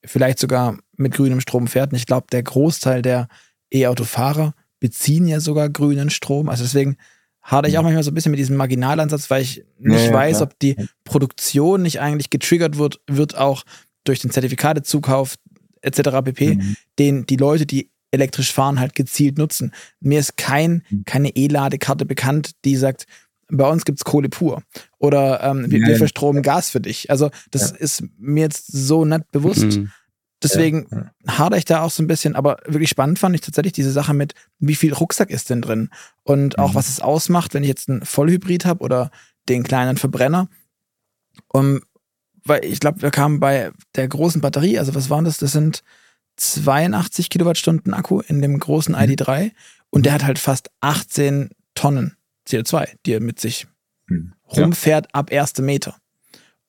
vielleicht sogar mit grünem Strom fährt, und ich glaube, der Großteil der E-Auto-Fahrer beziehen ja sogar grünen Strom. Also deswegen hadere ich auch manchmal so ein bisschen mit diesem Marginalansatz, weil ich nicht ja, weiß, klar. ob die Produktion nicht eigentlich getriggert wird, wird auch durch den Zertifikatezukauf etc. pp, mhm. den die Leute, die elektrisch fahren, halt gezielt nutzen. Mir ist kein, mhm. keine E-Ladekarte bekannt, die sagt, bei uns gibt's Kohle pur. Oder ähm, wir, wir verstromen Gas für dich. Also das ja. ist mir jetzt so nicht bewusst. Mhm. Deswegen ja, hadere ich da auch so ein bisschen, aber wirklich spannend fand ich tatsächlich diese Sache mit, wie viel Rucksack ist denn drin und auch mhm. was es ausmacht, wenn ich jetzt einen Vollhybrid habe oder den kleinen Verbrenner. Um, weil ich glaube, wir kamen bei der großen Batterie, also was waren das? Das sind 82 Kilowattstunden Akku in dem großen mhm. ID3 und der hat halt fast 18 Tonnen CO2, die er mit sich mhm. rumfährt ab erste Meter.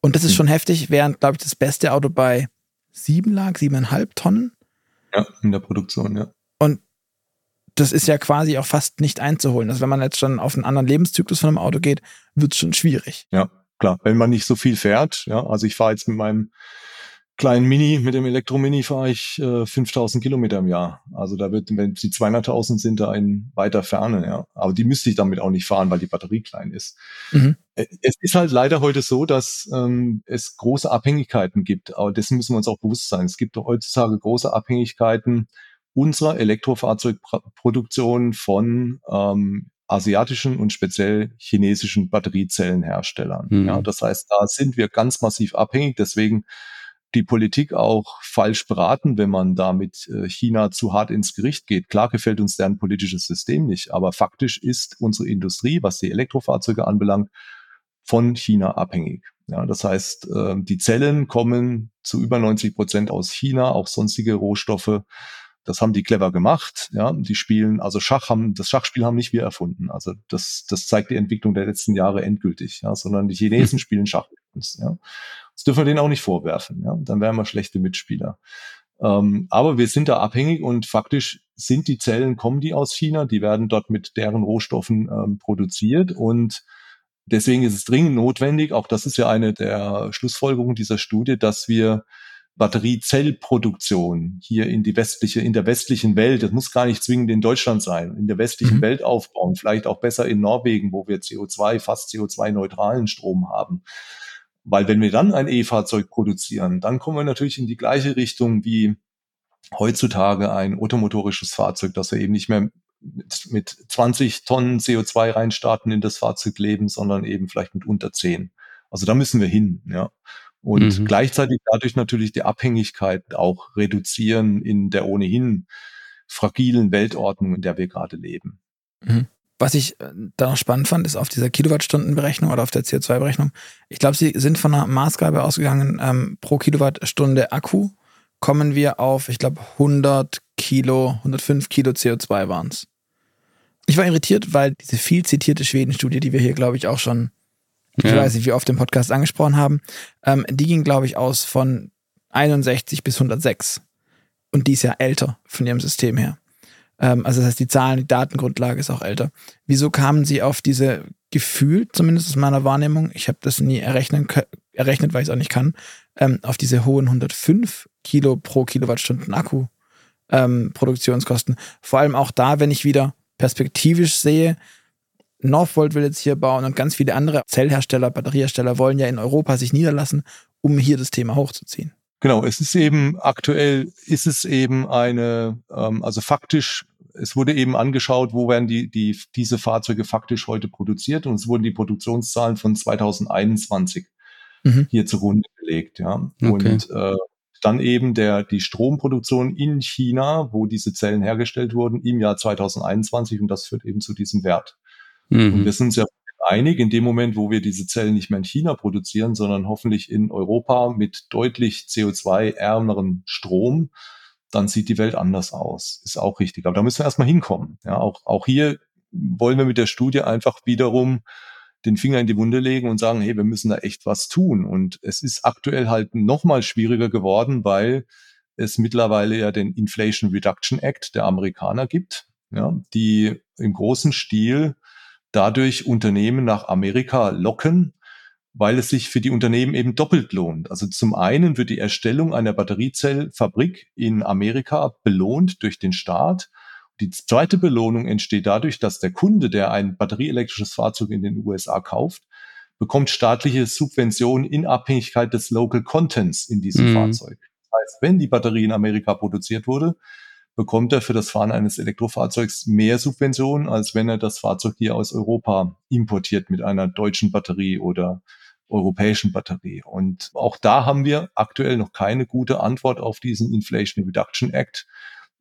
Und das ist mhm. schon heftig, während, glaube ich, das beste Auto bei sieben lag, siebeneinhalb Tonnen. Ja, in der Produktion, ja. Und das ist ja quasi auch fast nicht einzuholen. Also wenn man jetzt schon auf einen anderen Lebenszyklus von einem Auto geht, wird es schon schwierig. Ja, klar. Wenn man nicht so viel fährt, ja, also ich fahre jetzt mit meinem kleinen Mini, mit dem Elektromini fahre ich äh, 5000 Kilometer im Jahr. Also da wird, wenn die 200.000 sind, da in weiter Ferne, ja. Aber die müsste ich damit auch nicht fahren, weil die Batterie klein ist. Mhm. Äh, es ist halt leider heute so, dass ähm, es große Abhängigkeiten gibt. Aber dessen müssen wir uns auch bewusst sein. Es gibt heutzutage große Abhängigkeiten unserer Elektrofahrzeugproduktion von ähm, asiatischen und speziell chinesischen Batteriezellenherstellern. Mhm. Ja, das heißt, da sind wir ganz massiv abhängig. Deswegen die Politik auch falsch beraten, wenn man da mit äh, China zu hart ins Gericht geht. Klar gefällt uns deren politisches System nicht, aber faktisch ist unsere Industrie, was die Elektrofahrzeuge anbelangt, von China abhängig. Ja, das heißt, äh, die Zellen kommen zu über 90 Prozent aus China, auch sonstige Rohstoffe. Das haben die clever gemacht. Ja, die spielen, also Schach haben, das Schachspiel haben nicht wir erfunden. Also das, das zeigt die Entwicklung der letzten Jahre endgültig. Ja, sondern die Chinesen [laughs] spielen Schach uns. Ja, das dürfen wir denen auch nicht vorwerfen. Ja? Dann wären wir schlechte Mitspieler. Ähm, aber wir sind da abhängig und faktisch sind die Zellen, kommen die aus China, die werden dort mit deren Rohstoffen ähm, produziert und deswegen ist es dringend notwendig, auch das ist ja eine der Schlussfolgerungen dieser Studie, dass wir Batteriezellproduktion hier in die westliche, in der westlichen Welt, das muss gar nicht zwingend in Deutschland sein, in der westlichen mhm. Welt aufbauen, vielleicht auch besser in Norwegen, wo wir CO2, fast CO2-neutralen Strom haben. Weil wenn wir dann ein E-Fahrzeug produzieren, dann kommen wir natürlich in die gleiche Richtung wie heutzutage ein automotorisches Fahrzeug, dass wir eben nicht mehr mit, mit 20 Tonnen CO2 reinstarten in das Fahrzeug leben, sondern eben vielleicht mit unter 10. Also da müssen wir hin, ja. Und mhm. gleichzeitig dadurch natürlich die Abhängigkeit auch reduzieren in der ohnehin fragilen Weltordnung, in der wir gerade leben. Mhm. Was ich äh, da noch spannend fand, ist auf dieser Kilowattstundenberechnung oder auf der CO2-Berechnung. Ich glaube, sie sind von einer Maßgabe ausgegangen, ähm, pro Kilowattstunde Akku kommen wir auf, ich glaube, 100 Kilo, 105 Kilo CO2 waren es. Ich war irritiert, weil diese viel zitierte Schweden-Studie, die wir hier, glaube ich, auch schon, ja. ich weiß nicht, wie oft im Podcast angesprochen haben, ähm, die ging, glaube ich, aus von 61 bis 106. Und die ist ja älter von ihrem System her. Ähm, also das heißt, die Zahlen, die Datengrundlage ist auch älter. Wieso kamen Sie auf diese Gefühl, zumindest aus meiner Wahrnehmung, ich habe das nie errechnen, errechnet, weil ich es auch nicht kann, ähm, auf diese hohen 105 Kilo pro Kilowattstunden Akku ähm, Produktionskosten. Vor allem auch da, wenn ich wieder perspektivisch sehe, Northvolt will jetzt hier bauen und ganz viele andere Zellhersteller, Batteriehersteller wollen ja in Europa sich niederlassen, um hier das Thema hochzuziehen. Genau, es ist eben aktuell ist es eben eine, ähm, also faktisch, es wurde eben angeschaut, wo werden die, die, diese Fahrzeuge faktisch heute produziert und es wurden die Produktionszahlen von 2021 mhm. hier zugrunde gelegt, ja. Okay. Und äh, dann eben der, die Stromproduktion in China, wo diese Zellen hergestellt wurden, im Jahr 2021 und das führt eben zu diesem Wert. Mhm. Und wir sind ja einig, in dem Moment, wo wir diese Zellen nicht mehr in China produzieren, sondern hoffentlich in Europa mit deutlich CO2-ärmerem Strom, dann sieht die Welt anders aus. Ist auch richtig. Aber da müssen wir erstmal hinkommen. Ja, auch, auch hier wollen wir mit der Studie einfach wiederum den Finger in die Wunde legen und sagen, hey, wir müssen da echt was tun. Und es ist aktuell halt noch mal schwieriger geworden, weil es mittlerweile ja den Inflation Reduction Act der Amerikaner gibt, ja, die im großen Stil dadurch Unternehmen nach Amerika locken, weil es sich für die Unternehmen eben doppelt lohnt. Also zum einen wird die Erstellung einer Batteriezellfabrik in Amerika belohnt durch den Staat die zweite Belohnung entsteht dadurch, dass der Kunde, der ein batterieelektrisches Fahrzeug in den USA kauft, bekommt staatliche Subventionen in Abhängigkeit des Local Contents in diesem mhm. Fahrzeug. Das heißt, wenn die Batterie in Amerika produziert wurde, bekommt er für das Fahren eines Elektrofahrzeugs mehr Subventionen, als wenn er das Fahrzeug hier aus Europa importiert mit einer deutschen Batterie oder europäischen Batterie. Und auch da haben wir aktuell noch keine gute Antwort auf diesen Inflation Reduction Act.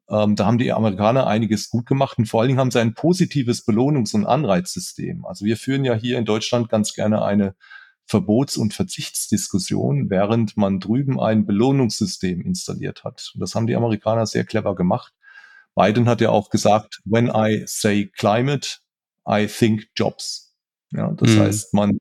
Ähm, da haben die Amerikaner einiges gut gemacht und vor allen Dingen haben sie ein positives Belohnungs- und Anreizsystem. Also wir führen ja hier in Deutschland ganz gerne eine Verbots- und Verzichtsdiskussion, während man drüben ein Belohnungssystem installiert hat. Und das haben die Amerikaner sehr clever gemacht. Biden hat ja auch gesagt, when I say climate, I think jobs. Ja, das mhm. heißt, man,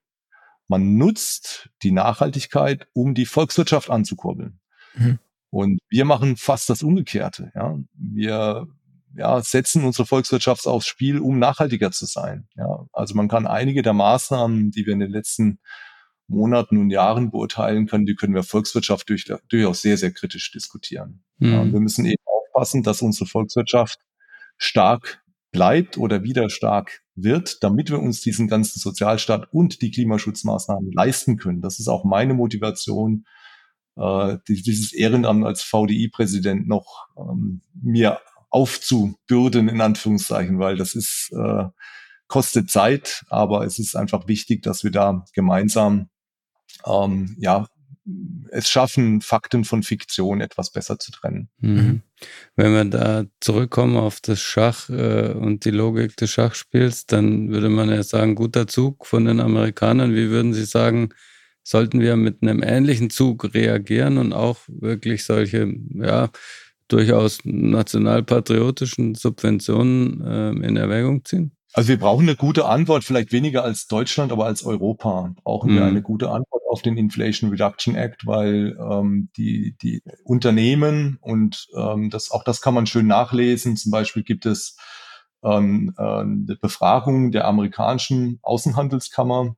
man nutzt die Nachhaltigkeit, um die Volkswirtschaft anzukurbeln. Mhm. Und wir machen fast das Umgekehrte. Ja. Wir ja, setzen unsere Volkswirtschaft aufs Spiel, um nachhaltiger zu sein. Ja. Also man kann einige der Maßnahmen, die wir in den letzten Monaten und Jahren beurteilen können, die können wir Volkswirtschaft durch, durchaus sehr, sehr kritisch diskutieren. Mhm. Ja, wir müssen eben aufpassen, dass unsere Volkswirtschaft stark bleibt oder wieder stark wird, damit wir uns diesen ganzen Sozialstaat und die Klimaschutzmaßnahmen leisten können. Das ist auch meine Motivation, äh, dieses Ehrenamt als VDI-Präsident noch ähm, mir aufzubürden, in Anführungszeichen, weil das ist, äh, kostet Zeit, aber es ist einfach wichtig, dass wir da gemeinsam ähm, ja, es schaffen, Fakten von Fiktion etwas besser zu trennen. Mhm. Wenn wir da zurückkommen auf das Schach äh, und die Logik des Schachspiels, dann würde man ja sagen, guter Zug von den Amerikanern. Wie würden Sie sagen, sollten wir mit einem ähnlichen Zug reagieren und auch wirklich solche, ja, durchaus nationalpatriotischen Subventionen äh, in Erwägung ziehen? Also wir brauchen eine gute Antwort, vielleicht weniger als Deutschland, aber als Europa brauchen wir mhm. eine gute Antwort auf den Inflation Reduction Act, weil ähm, die, die Unternehmen und ähm, das, auch das kann man schön nachlesen. Zum Beispiel gibt es ähm, äh, eine Befragung der amerikanischen Außenhandelskammer,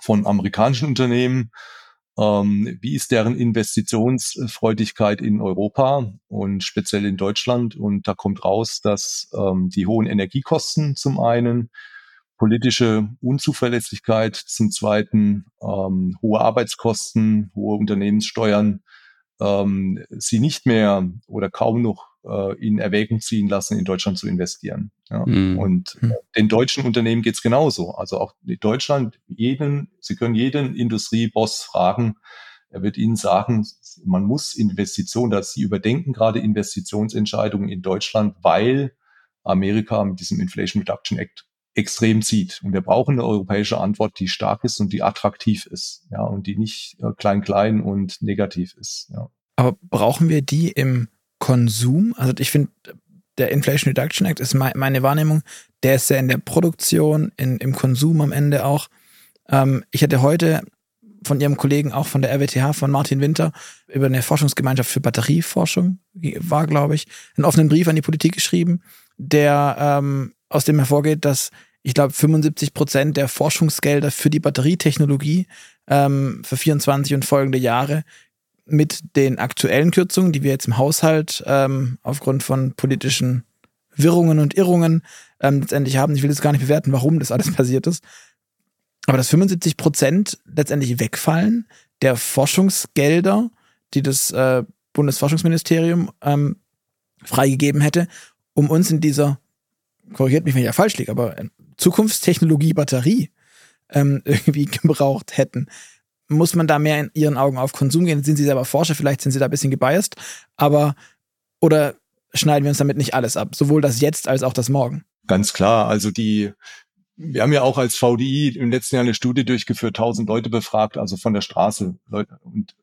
von amerikanischen Unternehmen. Ähm, wie ist deren Investitionsfreudigkeit in Europa und speziell in Deutschland? Und da kommt raus, dass ähm, die hohen Energiekosten zum einen, politische Unzuverlässigkeit zum zweiten, ähm, hohe Arbeitskosten, hohe Unternehmenssteuern, ähm, sie nicht mehr oder kaum noch äh, in Erwägung ziehen lassen, in Deutschland zu investieren. Ja. Mhm. Und äh, den deutschen Unternehmen geht's genauso. Also auch in Deutschland, jeden, Sie können jeden Industrieboss fragen, er wird Ihnen sagen, man muss Investitionen, dass Sie überdenken gerade Investitionsentscheidungen in Deutschland, weil Amerika mit diesem Inflation Reduction Act extrem zieht. Und wir brauchen eine europäische Antwort, die stark ist und die attraktiv ist, ja, und die nicht äh, klein klein und negativ ist. Ja. Aber brauchen wir die im Konsum. Also ich finde, der Inflation Reduction Act ist meine Wahrnehmung, der ist sehr in der Produktion, in, im Konsum am Ende auch. Ähm, ich hatte heute von ihrem Kollegen, auch von der RWTH, von Martin Winter, über eine Forschungsgemeinschaft für Batterieforschung, war, glaube ich, einen offenen Brief an die Politik geschrieben, der ähm, aus dem hervorgeht, dass ich glaube, 75 Prozent der Forschungsgelder für die Batterietechnologie ähm, für 24 und folgende Jahre mit den aktuellen Kürzungen, die wir jetzt im Haushalt ähm, aufgrund von politischen Wirrungen und Irrungen ähm, letztendlich haben. Ich will jetzt gar nicht bewerten, warum das alles [laughs] passiert ist. Aber dass 75 Prozent letztendlich wegfallen der Forschungsgelder, die das äh, Bundesforschungsministerium ähm, freigegeben hätte, um uns in dieser, korrigiert mich, wenn ich ja falsch liege, aber äh, Zukunftstechnologie Batterie ähm, [laughs] irgendwie gebraucht hätten muss man da mehr in Ihren Augen auf Konsum gehen? Sind Sie selber Forscher? Vielleicht sind Sie da ein bisschen gebiased. Aber, oder schneiden wir uns damit nicht alles ab? Sowohl das Jetzt als auch das Morgen. Ganz klar. Also die, wir haben ja auch als VDI im letzten Jahr eine Studie durchgeführt, 1000 Leute befragt, also von der Straße. Leute, und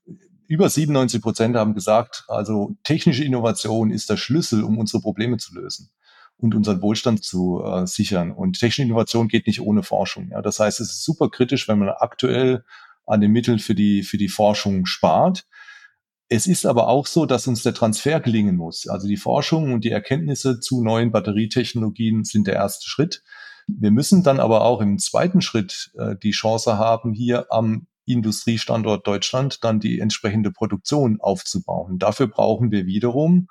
über 97 Prozent haben gesagt, also technische Innovation ist der Schlüssel, um unsere Probleme zu lösen und unseren Wohlstand zu äh, sichern. Und technische Innovation geht nicht ohne Forschung. Ja. Das heißt, es ist super kritisch, wenn man aktuell an den Mitteln für die, für die Forschung spart. Es ist aber auch so, dass uns der Transfer gelingen muss. Also die Forschung und die Erkenntnisse zu neuen Batterietechnologien sind der erste Schritt. Wir müssen dann aber auch im zweiten Schritt äh, die Chance haben, hier am Industriestandort Deutschland dann die entsprechende Produktion aufzubauen. Dafür brauchen wir wiederum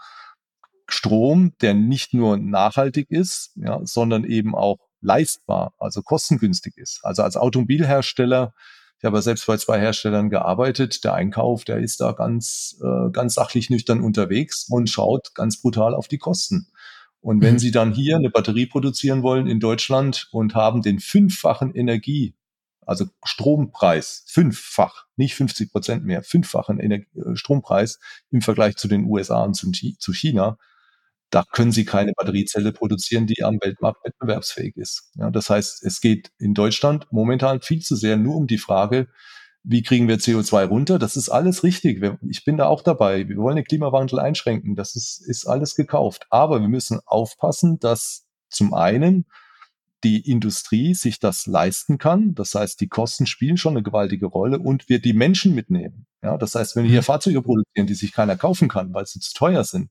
Strom, der nicht nur nachhaltig ist, ja, sondern eben auch leistbar, also kostengünstig ist. Also als Automobilhersteller, ich habe selbst bei zwei Herstellern gearbeitet, der Einkauf, der ist da ganz, äh, ganz sachlich nüchtern unterwegs und schaut ganz brutal auf die Kosten. Und wenn mhm. Sie dann hier eine Batterie produzieren wollen in Deutschland und haben den fünffachen Energie also Strompreis fünffach, nicht 50 Prozent mehr, fünffachen Energie, äh, Strompreis im Vergleich zu den USA und zu China. Da können Sie keine Batteriezelle produzieren, die am Weltmarkt wettbewerbsfähig ist. Ja, das heißt, es geht in Deutschland momentan viel zu sehr nur um die Frage, wie kriegen wir CO2 runter? Das ist alles richtig. Ich bin da auch dabei. Wir wollen den Klimawandel einschränken. Das ist, ist alles gekauft. Aber wir müssen aufpassen, dass zum einen die Industrie sich das leisten kann. Das heißt, die Kosten spielen schon eine gewaltige Rolle und wir die Menschen mitnehmen. Ja, das heißt, wenn wir hier mhm. Fahrzeuge produzieren, die sich keiner kaufen kann, weil sie zu teuer sind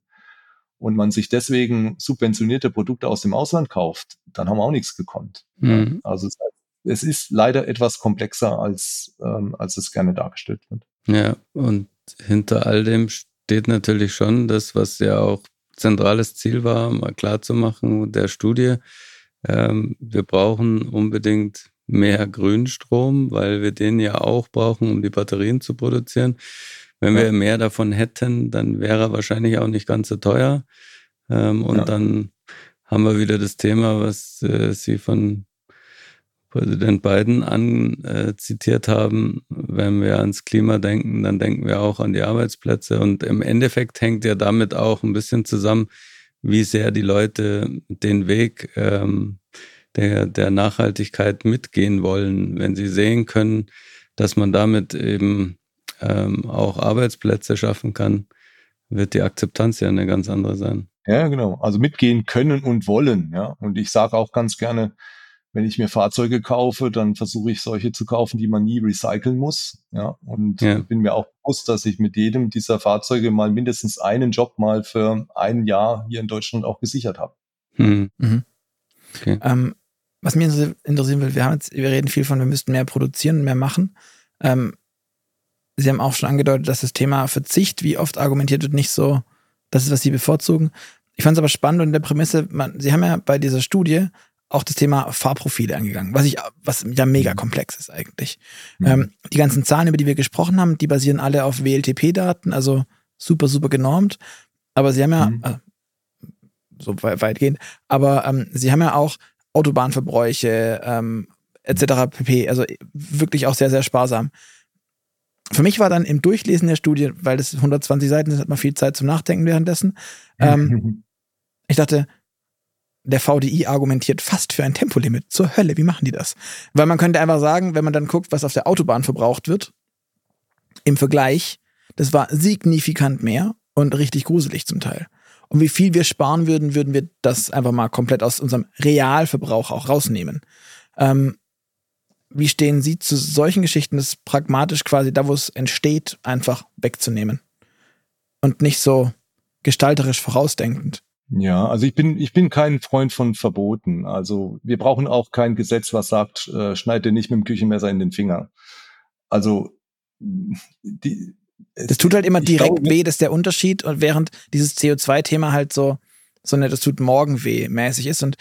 und man sich deswegen subventionierte Produkte aus dem Ausland kauft, dann haben wir auch nichts gekonnt. Mhm. Also es ist leider etwas komplexer, als, ähm, als es gerne dargestellt wird. Ja, und hinter all dem steht natürlich schon das, was ja auch zentrales Ziel war, mal klarzumachen der Studie, ähm, wir brauchen unbedingt mehr Grünstrom, weil wir den ja auch brauchen, um die Batterien zu produzieren. Wenn ja. wir mehr davon hätten, dann wäre er wahrscheinlich auch nicht ganz so teuer. Ähm, und ja. dann haben wir wieder das Thema, was äh, Sie von Präsident Biden anzitiert äh, haben. Wenn wir ans Klima denken, dann denken wir auch an die Arbeitsplätze. Und im Endeffekt hängt ja damit auch ein bisschen zusammen, wie sehr die Leute den Weg ähm, der, der Nachhaltigkeit mitgehen wollen, wenn sie sehen können, dass man damit eben ähm, auch Arbeitsplätze schaffen kann, wird die Akzeptanz ja eine ganz andere sein. Ja, genau. Also mitgehen können und wollen. Ja, und ich sage auch ganz gerne, wenn ich mir Fahrzeuge kaufe, dann versuche ich solche zu kaufen, die man nie recyceln muss. Ja, und ja. bin mir auch bewusst, dass ich mit jedem dieser Fahrzeuge mal mindestens einen Job mal für ein Jahr hier in Deutschland auch gesichert habe. Hm. Mhm. Okay. Ähm, was mich interessieren will, wir haben jetzt, wir reden viel von, wir müssten mehr produzieren mehr machen. Ähm, Sie haben auch schon angedeutet, dass das Thema Verzicht, wie oft argumentiert wird, nicht so, das ist, was Sie bevorzugen. Ich fand es aber spannend und in der Prämisse, man, Sie haben ja bei dieser Studie auch das Thema Fahrprofile angegangen, was ich, was ja mega mhm. komplex ist eigentlich. Mhm. Ähm, die ganzen Zahlen, über die wir gesprochen haben, die basieren alle auf WLTP-Daten, also super, super genormt. Aber sie haben ja, mhm. äh, so weitgehend, aber ähm, sie haben ja auch Autobahnverbräuche, ähm, etc. pp. Also wirklich auch sehr, sehr sparsam. Für mich war dann im Durchlesen der Studie, weil das 120 Seiten sind, hat man viel Zeit zum Nachdenken währenddessen. Ähm, [laughs] ich dachte, der VDI argumentiert fast für ein Tempolimit. Zur Hölle, wie machen die das? Weil man könnte einfach sagen, wenn man dann guckt, was auf der Autobahn verbraucht wird, im Vergleich, das war signifikant mehr und richtig gruselig zum Teil. Und wie viel wir sparen würden, würden wir das einfach mal komplett aus unserem Realverbrauch auch rausnehmen. Ähm, wie stehen Sie zu solchen Geschichten, das pragmatisch quasi da, wo es entsteht, einfach wegzunehmen? Und nicht so gestalterisch vorausdenkend. Ja, also ich bin, ich bin kein Freund von Verboten. Also wir brauchen auch kein Gesetz, was sagt, äh, schneid dir nicht mit dem Küchenmesser in den Finger. Also die, das tut halt immer direkt glaube, weh, das ist der Unterschied. Und während dieses CO2-Thema halt so, so eine, das tut morgen weh mäßig ist. Und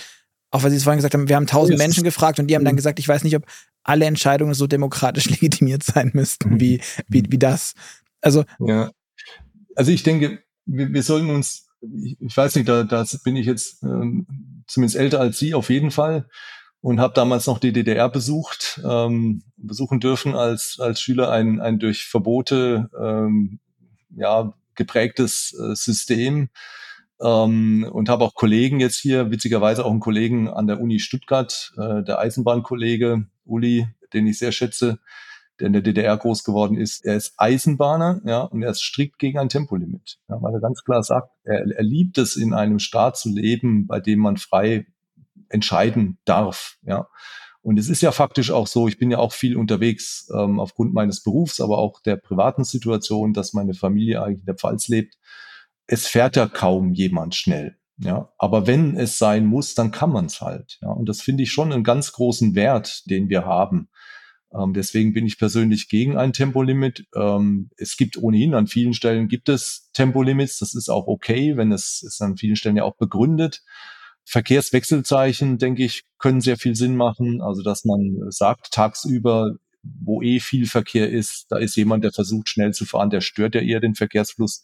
auch weil Sie es vorhin gesagt haben, wir haben tausend Menschen gefragt und die haben dann mhm. gesagt, ich weiß nicht, ob alle Entscheidungen so demokratisch [laughs] legitimiert sein müssten, wie, wie, wie das. Also. Ja. Also ich denke, wir, wir sollen uns ich, ich weiß nicht, da, da bin ich jetzt ähm, zumindest älter als Sie auf jeden Fall. und habe damals noch die DDR besucht, ähm, besuchen dürfen als, als Schüler ein, ein durch Verbote ähm, ja, geprägtes äh, System ähm, und habe auch Kollegen jetzt hier, witzigerweise auch einen Kollegen an der Uni Stuttgart, äh, der Eisenbahnkollege Uli, den ich sehr schätze, der in der DDR groß geworden ist. Er ist Eisenbahner, ja, und er ist strikt gegen ein Tempolimit, ja, weil er ganz klar sagt, er, er liebt es, in einem Staat zu leben, bei dem man frei entscheiden darf, ja. Und es ist ja faktisch auch so, ich bin ja auch viel unterwegs ähm, aufgrund meines Berufs, aber auch der privaten Situation, dass meine Familie eigentlich in der Pfalz lebt. Es fährt ja kaum jemand schnell. Ja, aber wenn es sein muss, dann kann man es halt. Ja, und das finde ich schon einen ganz großen Wert, den wir haben. Ähm, deswegen bin ich persönlich gegen ein Tempolimit. Ähm, es gibt ohnehin an vielen Stellen gibt es Tempolimits. Das ist auch okay, wenn es ist an vielen Stellen ja auch begründet. Verkehrswechselzeichen, denke ich, können sehr viel Sinn machen. Also, dass man sagt, tagsüber, wo eh viel Verkehr ist, da ist jemand, der versucht, schnell zu fahren, der stört ja eher den Verkehrsfluss.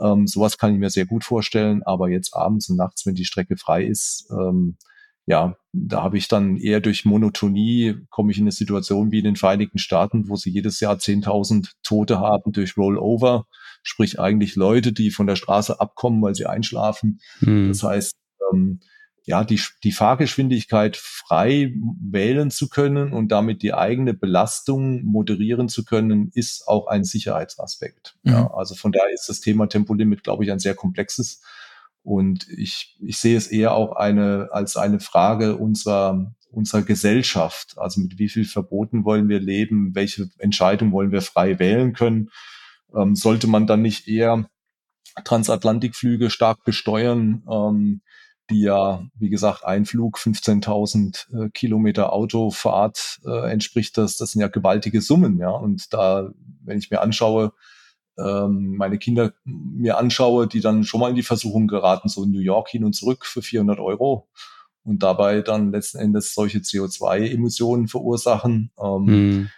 Ähm, sowas kann ich mir sehr gut vorstellen. Aber jetzt abends und nachts, wenn die Strecke frei ist, ähm, ja, da habe ich dann eher durch Monotonie, komme ich in eine Situation wie in den Vereinigten Staaten, wo sie jedes Jahr 10.000 Tote haben durch Rollover, sprich eigentlich Leute, die von der Straße abkommen, weil sie einschlafen. Hm. Das heißt, ähm, ja, die, die Fahrgeschwindigkeit frei wählen zu können und damit die eigene Belastung moderieren zu können, ist auch ein Sicherheitsaspekt. Mhm. Ja, also von daher ist das Thema Tempolimit, glaube ich, ein sehr komplexes. Und ich, ich sehe es eher auch eine, als eine Frage unserer, unserer Gesellschaft. Also mit wie viel Verboten wollen wir leben? Welche Entscheidung wollen wir frei wählen können? Ähm, sollte man dann nicht eher Transatlantikflüge stark besteuern? Ähm, die ja, wie gesagt, ein Flug 15.000 äh, Kilometer Autofahrt äh, entspricht das. Das sind ja gewaltige Summen, ja. Und da, wenn ich mir anschaue, ähm, meine Kinder mir anschaue, die dann schon mal in die Versuchung geraten, so in New York hin und zurück für 400 Euro und dabei dann letzten Endes solche CO2-Emissionen verursachen. Ähm, hm.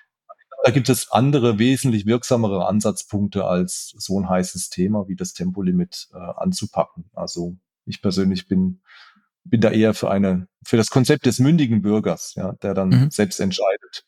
Da gibt es andere, wesentlich wirksamere Ansatzpunkte als so ein heißes Thema wie das Tempolimit äh, anzupacken. Also ich persönlich bin, bin da eher für eine, für das Konzept des mündigen Bürgers, ja, der dann mhm. selbst entscheidet,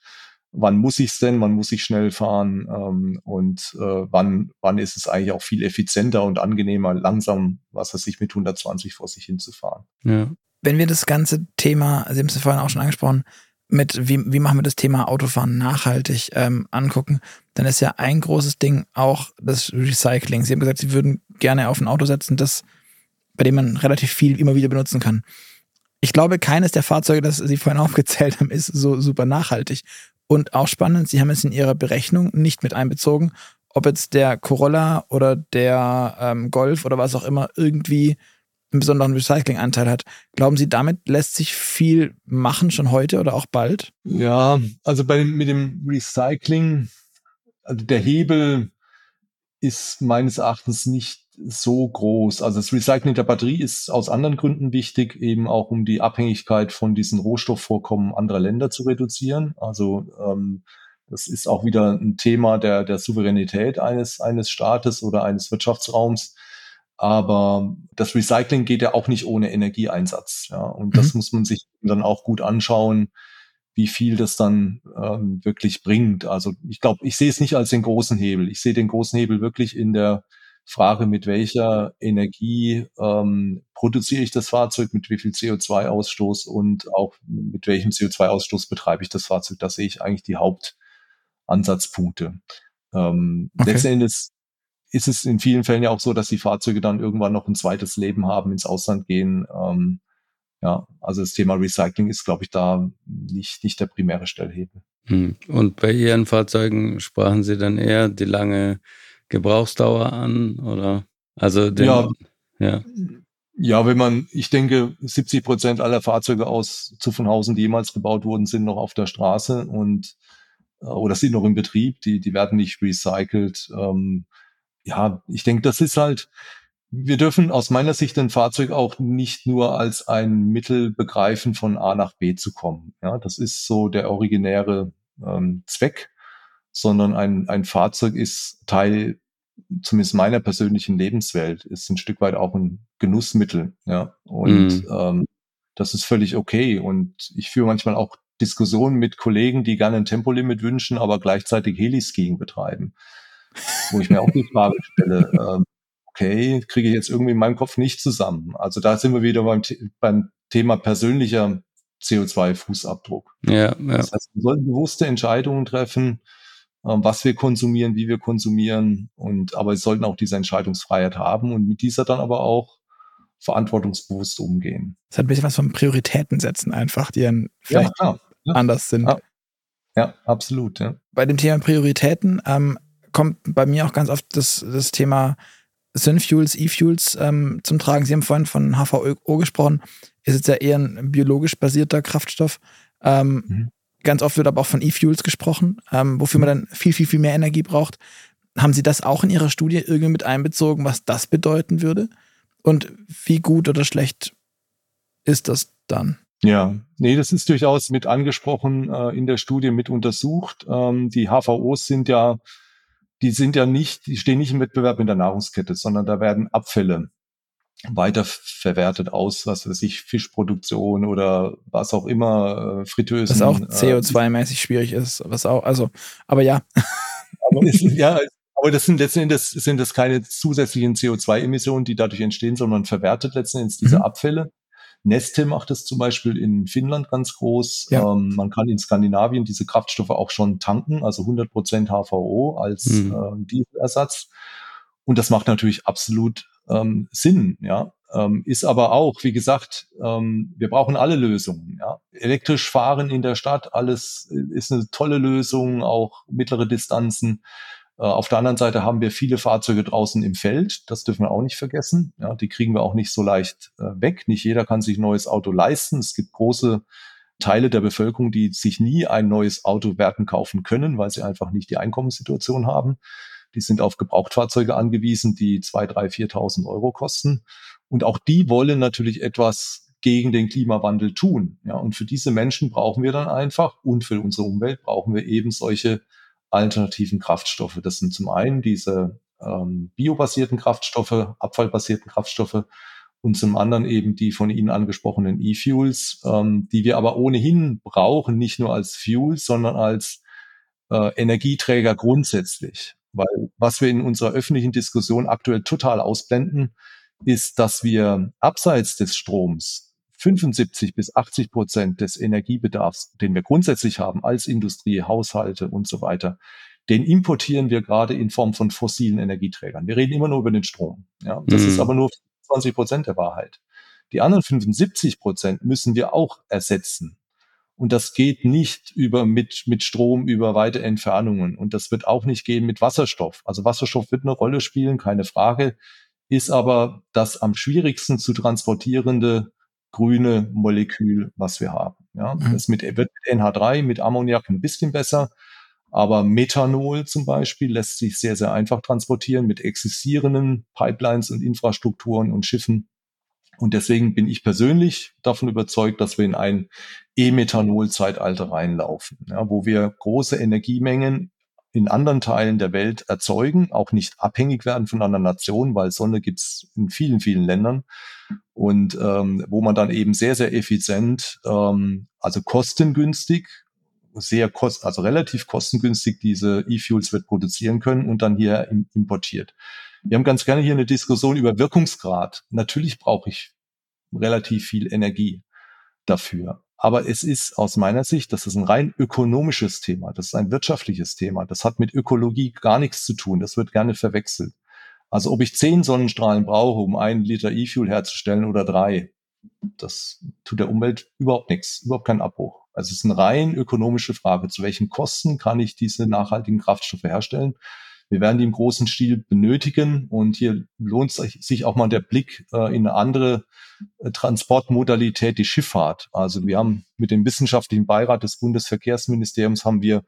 wann muss ich es denn, wann muss ich schnell fahren ähm, und äh, wann, wann ist es eigentlich auch viel effizienter und angenehmer, langsam, was weiß ich, mit 120 vor sich hinzufahren. Ja. Wenn wir das ganze Thema, Sie haben es vorhin auch schon angesprochen, mit wie, wie machen wir das Thema Autofahren nachhaltig ähm, angucken, dann ist ja ein großes Ding auch das Recycling. Sie haben gesagt, Sie würden gerne auf ein Auto setzen, das bei dem man relativ viel immer wieder benutzen kann. Ich glaube, keines der Fahrzeuge, das Sie vorhin [laughs] aufgezählt haben, ist so super nachhaltig. Und auch spannend, Sie haben es in Ihrer Berechnung nicht mit einbezogen, ob jetzt der Corolla oder der ähm, Golf oder was auch immer irgendwie einen besonderen Recyclinganteil hat. Glauben Sie, damit lässt sich viel machen, schon heute oder auch bald? Ja, also bei, mit dem Recycling, also der Hebel ist meines Erachtens nicht so groß. Also das Recycling der Batterie ist aus anderen Gründen wichtig, eben auch um die Abhängigkeit von diesen Rohstoffvorkommen anderer Länder zu reduzieren. Also ähm, das ist auch wieder ein Thema der, der Souveränität eines, eines Staates oder eines Wirtschaftsraums. Aber das Recycling geht ja auch nicht ohne Energieeinsatz. Ja? Und mhm. das muss man sich dann auch gut anschauen, wie viel das dann ähm, wirklich bringt. Also ich glaube, ich sehe es nicht als den großen Hebel. Ich sehe den großen Hebel wirklich in der Frage, mit welcher Energie ähm, produziere ich das Fahrzeug, mit wie viel CO2-Ausstoß und auch mit welchem CO2-Ausstoß betreibe ich das Fahrzeug. Da sehe ich eigentlich die Hauptansatzpunkte. Ähm, okay. Letzten Endes ist es in vielen Fällen ja auch so, dass die Fahrzeuge dann irgendwann noch ein zweites Leben haben, ins Ausland gehen. Ähm, ja, also das Thema Recycling ist, glaube ich, da nicht, nicht der primäre Stellhebel. Hm. Und bei Ihren Fahrzeugen sprachen Sie dann eher die lange Gebrauchsdauer an oder also den, ja, ja. Ja, wenn man, ich denke, 70 Prozent aller Fahrzeuge aus Zuffenhausen, die jemals gebaut wurden, sind noch auf der Straße und äh, oder sind noch im Betrieb, die, die werden nicht recycelt. Ähm, ja, ich denke, das ist halt, wir dürfen aus meiner Sicht ein Fahrzeug auch nicht nur als ein Mittel begreifen, von A nach B zu kommen. Ja, das ist so der originäre ähm, Zweck, sondern ein, ein Fahrzeug ist Teil zumindest meiner persönlichen Lebenswelt, ist ein Stück weit auch ein Genussmittel. Ja, und mhm. ähm, Das ist völlig okay. Und ich führe manchmal auch Diskussionen mit Kollegen, die gerne ein Tempolimit wünschen, aber gleichzeitig Heliskiing betreiben. Wo ich mir auch die Frage stelle, ähm, okay, kriege ich jetzt irgendwie in meinem Kopf nicht zusammen. Also da sind wir wieder beim, beim Thema persönlicher CO2-Fußabdruck. Ja, ja. Das heißt, wir sollten bewusste Entscheidungen treffen, was wir konsumieren, wie wir konsumieren. Und aber wir sollten auch diese Entscheidungsfreiheit haben und mit dieser dann aber auch verantwortungsbewusst umgehen. Das hat ein bisschen was von Prioritäten setzen einfach, die dann vielleicht ja, ja. anders sind. Ja, ja absolut. Bei dem Thema Prioritäten ähm, kommt bei mir auch ganz oft das, das Thema Synfuels, E-Fuels ähm, zum Tragen. Sie haben vorhin von HVO gesprochen. Ist jetzt ja eher ein biologisch basierter Kraftstoff. Ähm, mhm. Ganz oft wird aber auch von E-Fuels gesprochen, ähm, wofür man dann viel, viel, viel mehr Energie braucht. Haben Sie das auch in Ihrer Studie irgendwie mit einbezogen, was das bedeuten würde? Und wie gut oder schlecht ist das dann? Ja, nee, das ist durchaus mit angesprochen, äh, in der Studie mit untersucht. Ähm, die HVOs sind ja, die sind ja nicht, die stehen nicht im Wettbewerb in der Nahrungskette, sondern da werden Abfälle weiterverwertet aus, was weiß ich, Fischproduktion oder was auch immer, äh, Fritteusen. Was auch äh, CO2-mäßig schwierig ist, was auch, also, aber ja. [laughs] Aber ist, ja, aber das sind letztendlich das sind das keine zusätzlichen CO2-Emissionen, die dadurch entstehen, sondern verwertet letztendlich diese mhm. Abfälle. Neste macht es zum Beispiel in Finnland ganz groß. Ja. Ähm, man kann in Skandinavien diese Kraftstoffe auch schon tanken, also 100 Prozent HVO als mhm. äh, Dieselersatz. Und das macht natürlich absolut ähm, Sinn, ja. Ähm, ist aber auch, wie gesagt, ähm, wir brauchen alle Lösungen. Ja. Elektrisch fahren in der Stadt, alles ist eine tolle Lösung, auch mittlere Distanzen. Äh, auf der anderen Seite haben wir viele Fahrzeuge draußen im Feld. Das dürfen wir auch nicht vergessen. Ja, die kriegen wir auch nicht so leicht äh, weg. Nicht jeder kann sich ein neues Auto leisten. Es gibt große Teile der Bevölkerung, die sich nie ein neues Auto werden kaufen können, weil sie einfach nicht die Einkommenssituation haben. Die sind auf Gebrauchtfahrzeuge angewiesen, die zwei, drei, 4.000 Euro kosten. Und auch die wollen natürlich etwas gegen den Klimawandel tun. Ja, und für diese Menschen brauchen wir dann einfach und für unsere Umwelt brauchen wir eben solche alternativen Kraftstoffe. Das sind zum einen diese ähm, biobasierten Kraftstoffe, abfallbasierten Kraftstoffe und zum anderen eben die von Ihnen angesprochenen E-Fuels, ähm, die wir aber ohnehin brauchen, nicht nur als Fuel, sondern als äh, Energieträger grundsätzlich. Weil was wir in unserer öffentlichen Diskussion aktuell total ausblenden, ist, dass wir abseits des Stroms 75 bis 80 Prozent des Energiebedarfs, den wir grundsätzlich haben als Industrie, Haushalte und so weiter, den importieren wir gerade in Form von fossilen Energieträgern. Wir reden immer nur über den Strom. Ja, das mhm. ist aber nur 20 Prozent der Wahrheit. Die anderen 75 Prozent müssen wir auch ersetzen. Und das geht nicht über mit, mit Strom über weite Entfernungen. Und das wird auch nicht gehen mit Wasserstoff. Also Wasserstoff wird eine Rolle spielen, keine Frage, ist aber das am schwierigsten zu transportierende grüne Molekül, was wir haben. Ja, mhm. das mit, wird mit NH3, mit Ammoniak ein bisschen besser. Aber Methanol zum Beispiel lässt sich sehr, sehr einfach transportieren mit existierenden Pipelines und Infrastrukturen und Schiffen. Und deswegen bin ich persönlich davon überzeugt, dass wir in ein E-Methanol-Zeitalter reinlaufen, ja, wo wir große Energiemengen in anderen Teilen der Welt erzeugen, auch nicht abhängig werden von einer Nation, weil Sonne gibt's in vielen, vielen Ländern und ähm, wo man dann eben sehr, sehr effizient, ähm, also kostengünstig, sehr kost, also relativ kostengünstig diese E-Fuels wird produzieren können und dann hier importiert. Wir haben ganz gerne hier eine Diskussion über Wirkungsgrad. Natürlich brauche ich relativ viel Energie dafür. Aber es ist aus meiner Sicht, das ist ein rein ökonomisches Thema, das ist ein wirtschaftliches Thema. Das hat mit Ökologie gar nichts zu tun. Das wird gerne verwechselt. Also ob ich zehn Sonnenstrahlen brauche, um einen Liter E-Fuel herzustellen oder drei, das tut der Umwelt überhaupt nichts, überhaupt keinen Abbruch. Also es ist eine rein ökonomische Frage. Zu welchen Kosten kann ich diese nachhaltigen Kraftstoffe herstellen? Wir werden die im großen Stil benötigen und hier lohnt sich auch mal der Blick äh, in eine andere äh, Transportmodalität, die Schifffahrt. Also wir haben mit dem wissenschaftlichen Beirat des Bundesverkehrsministeriums haben wir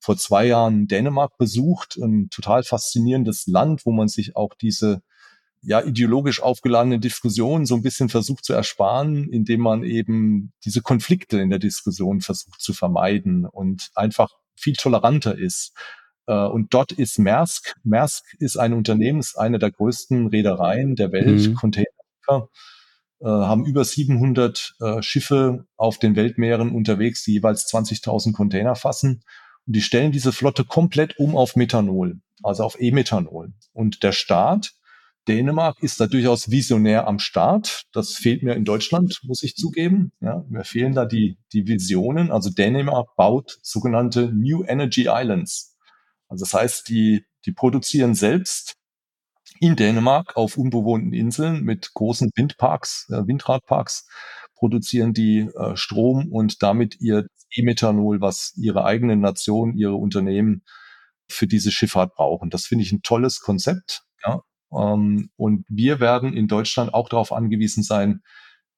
vor zwei Jahren Dänemark besucht, ein total faszinierendes Land, wo man sich auch diese ja ideologisch aufgeladene Diskussion so ein bisschen versucht zu ersparen, indem man eben diese Konflikte in der Diskussion versucht zu vermeiden und einfach viel toleranter ist. Äh, und dort ist Maersk. Maersk ist ein Unternehmen, ist eine der größten Reedereien der Welt, mhm. Container. äh, haben über 700 äh, Schiffe auf den Weltmeeren unterwegs, die jeweils 20.000 Container fassen. Und die stellen diese Flotte komplett um auf Methanol, also auf E-Methanol. Und der Staat Dänemark ist da durchaus visionär am Start. Das fehlt mir in Deutschland, muss ich zugeben. Ja, mir fehlen da die, die Visionen. Also Dänemark baut sogenannte New Energy Islands. Also das heißt, die, die produzieren selbst in Dänemark auf unbewohnten Inseln mit großen Windparks, äh, Windradparks, produzieren die äh, Strom und damit ihr E-Methanol, was ihre eigene Nation, ihre Unternehmen für diese Schifffahrt brauchen. Das finde ich ein tolles Konzept. Ja. Ähm, und wir werden in Deutschland auch darauf angewiesen sein,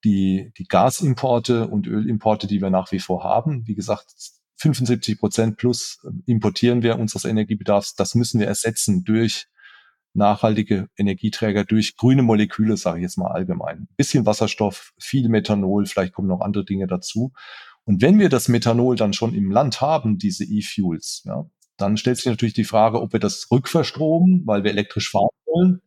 die, die Gasimporte und Ölimporte, die wir nach wie vor haben, wie gesagt, 75 Prozent plus importieren wir unseres Energiebedarfs. Das müssen wir ersetzen durch nachhaltige Energieträger, durch grüne Moleküle, sage ich jetzt mal allgemein. bisschen Wasserstoff, viel Methanol, vielleicht kommen noch andere Dinge dazu. Und wenn wir das Methanol dann schon im Land haben, diese E-Fuels, ja, dann stellt sich natürlich die Frage, ob wir das rückverstromen, weil wir elektrisch fahren wollen,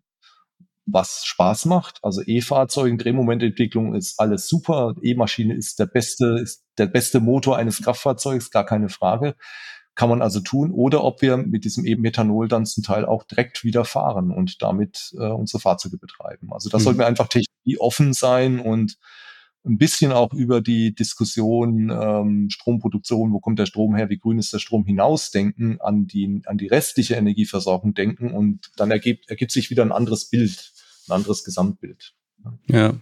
was Spaß macht. Also E-Fahrzeugen, Drehmomententwicklung ist alles super. E-Maschine ist der beste, ist der beste Motor eines Kraftfahrzeugs, gar keine Frage. Kann man also tun. Oder ob wir mit diesem E-Methanol dann zum Teil auch direkt wieder fahren und damit äh, unsere Fahrzeuge betreiben. Also da mhm. sollten wir einfach technologieoffen sein und ein bisschen auch über die Diskussion ähm, Stromproduktion, wo kommt der Strom her, wie grün ist der Strom hinausdenken, an die, an die restliche Energieversorgung denken und dann ergibt, ergibt sich wieder ein anderes Bild, ein anderes Gesamtbild. Ja,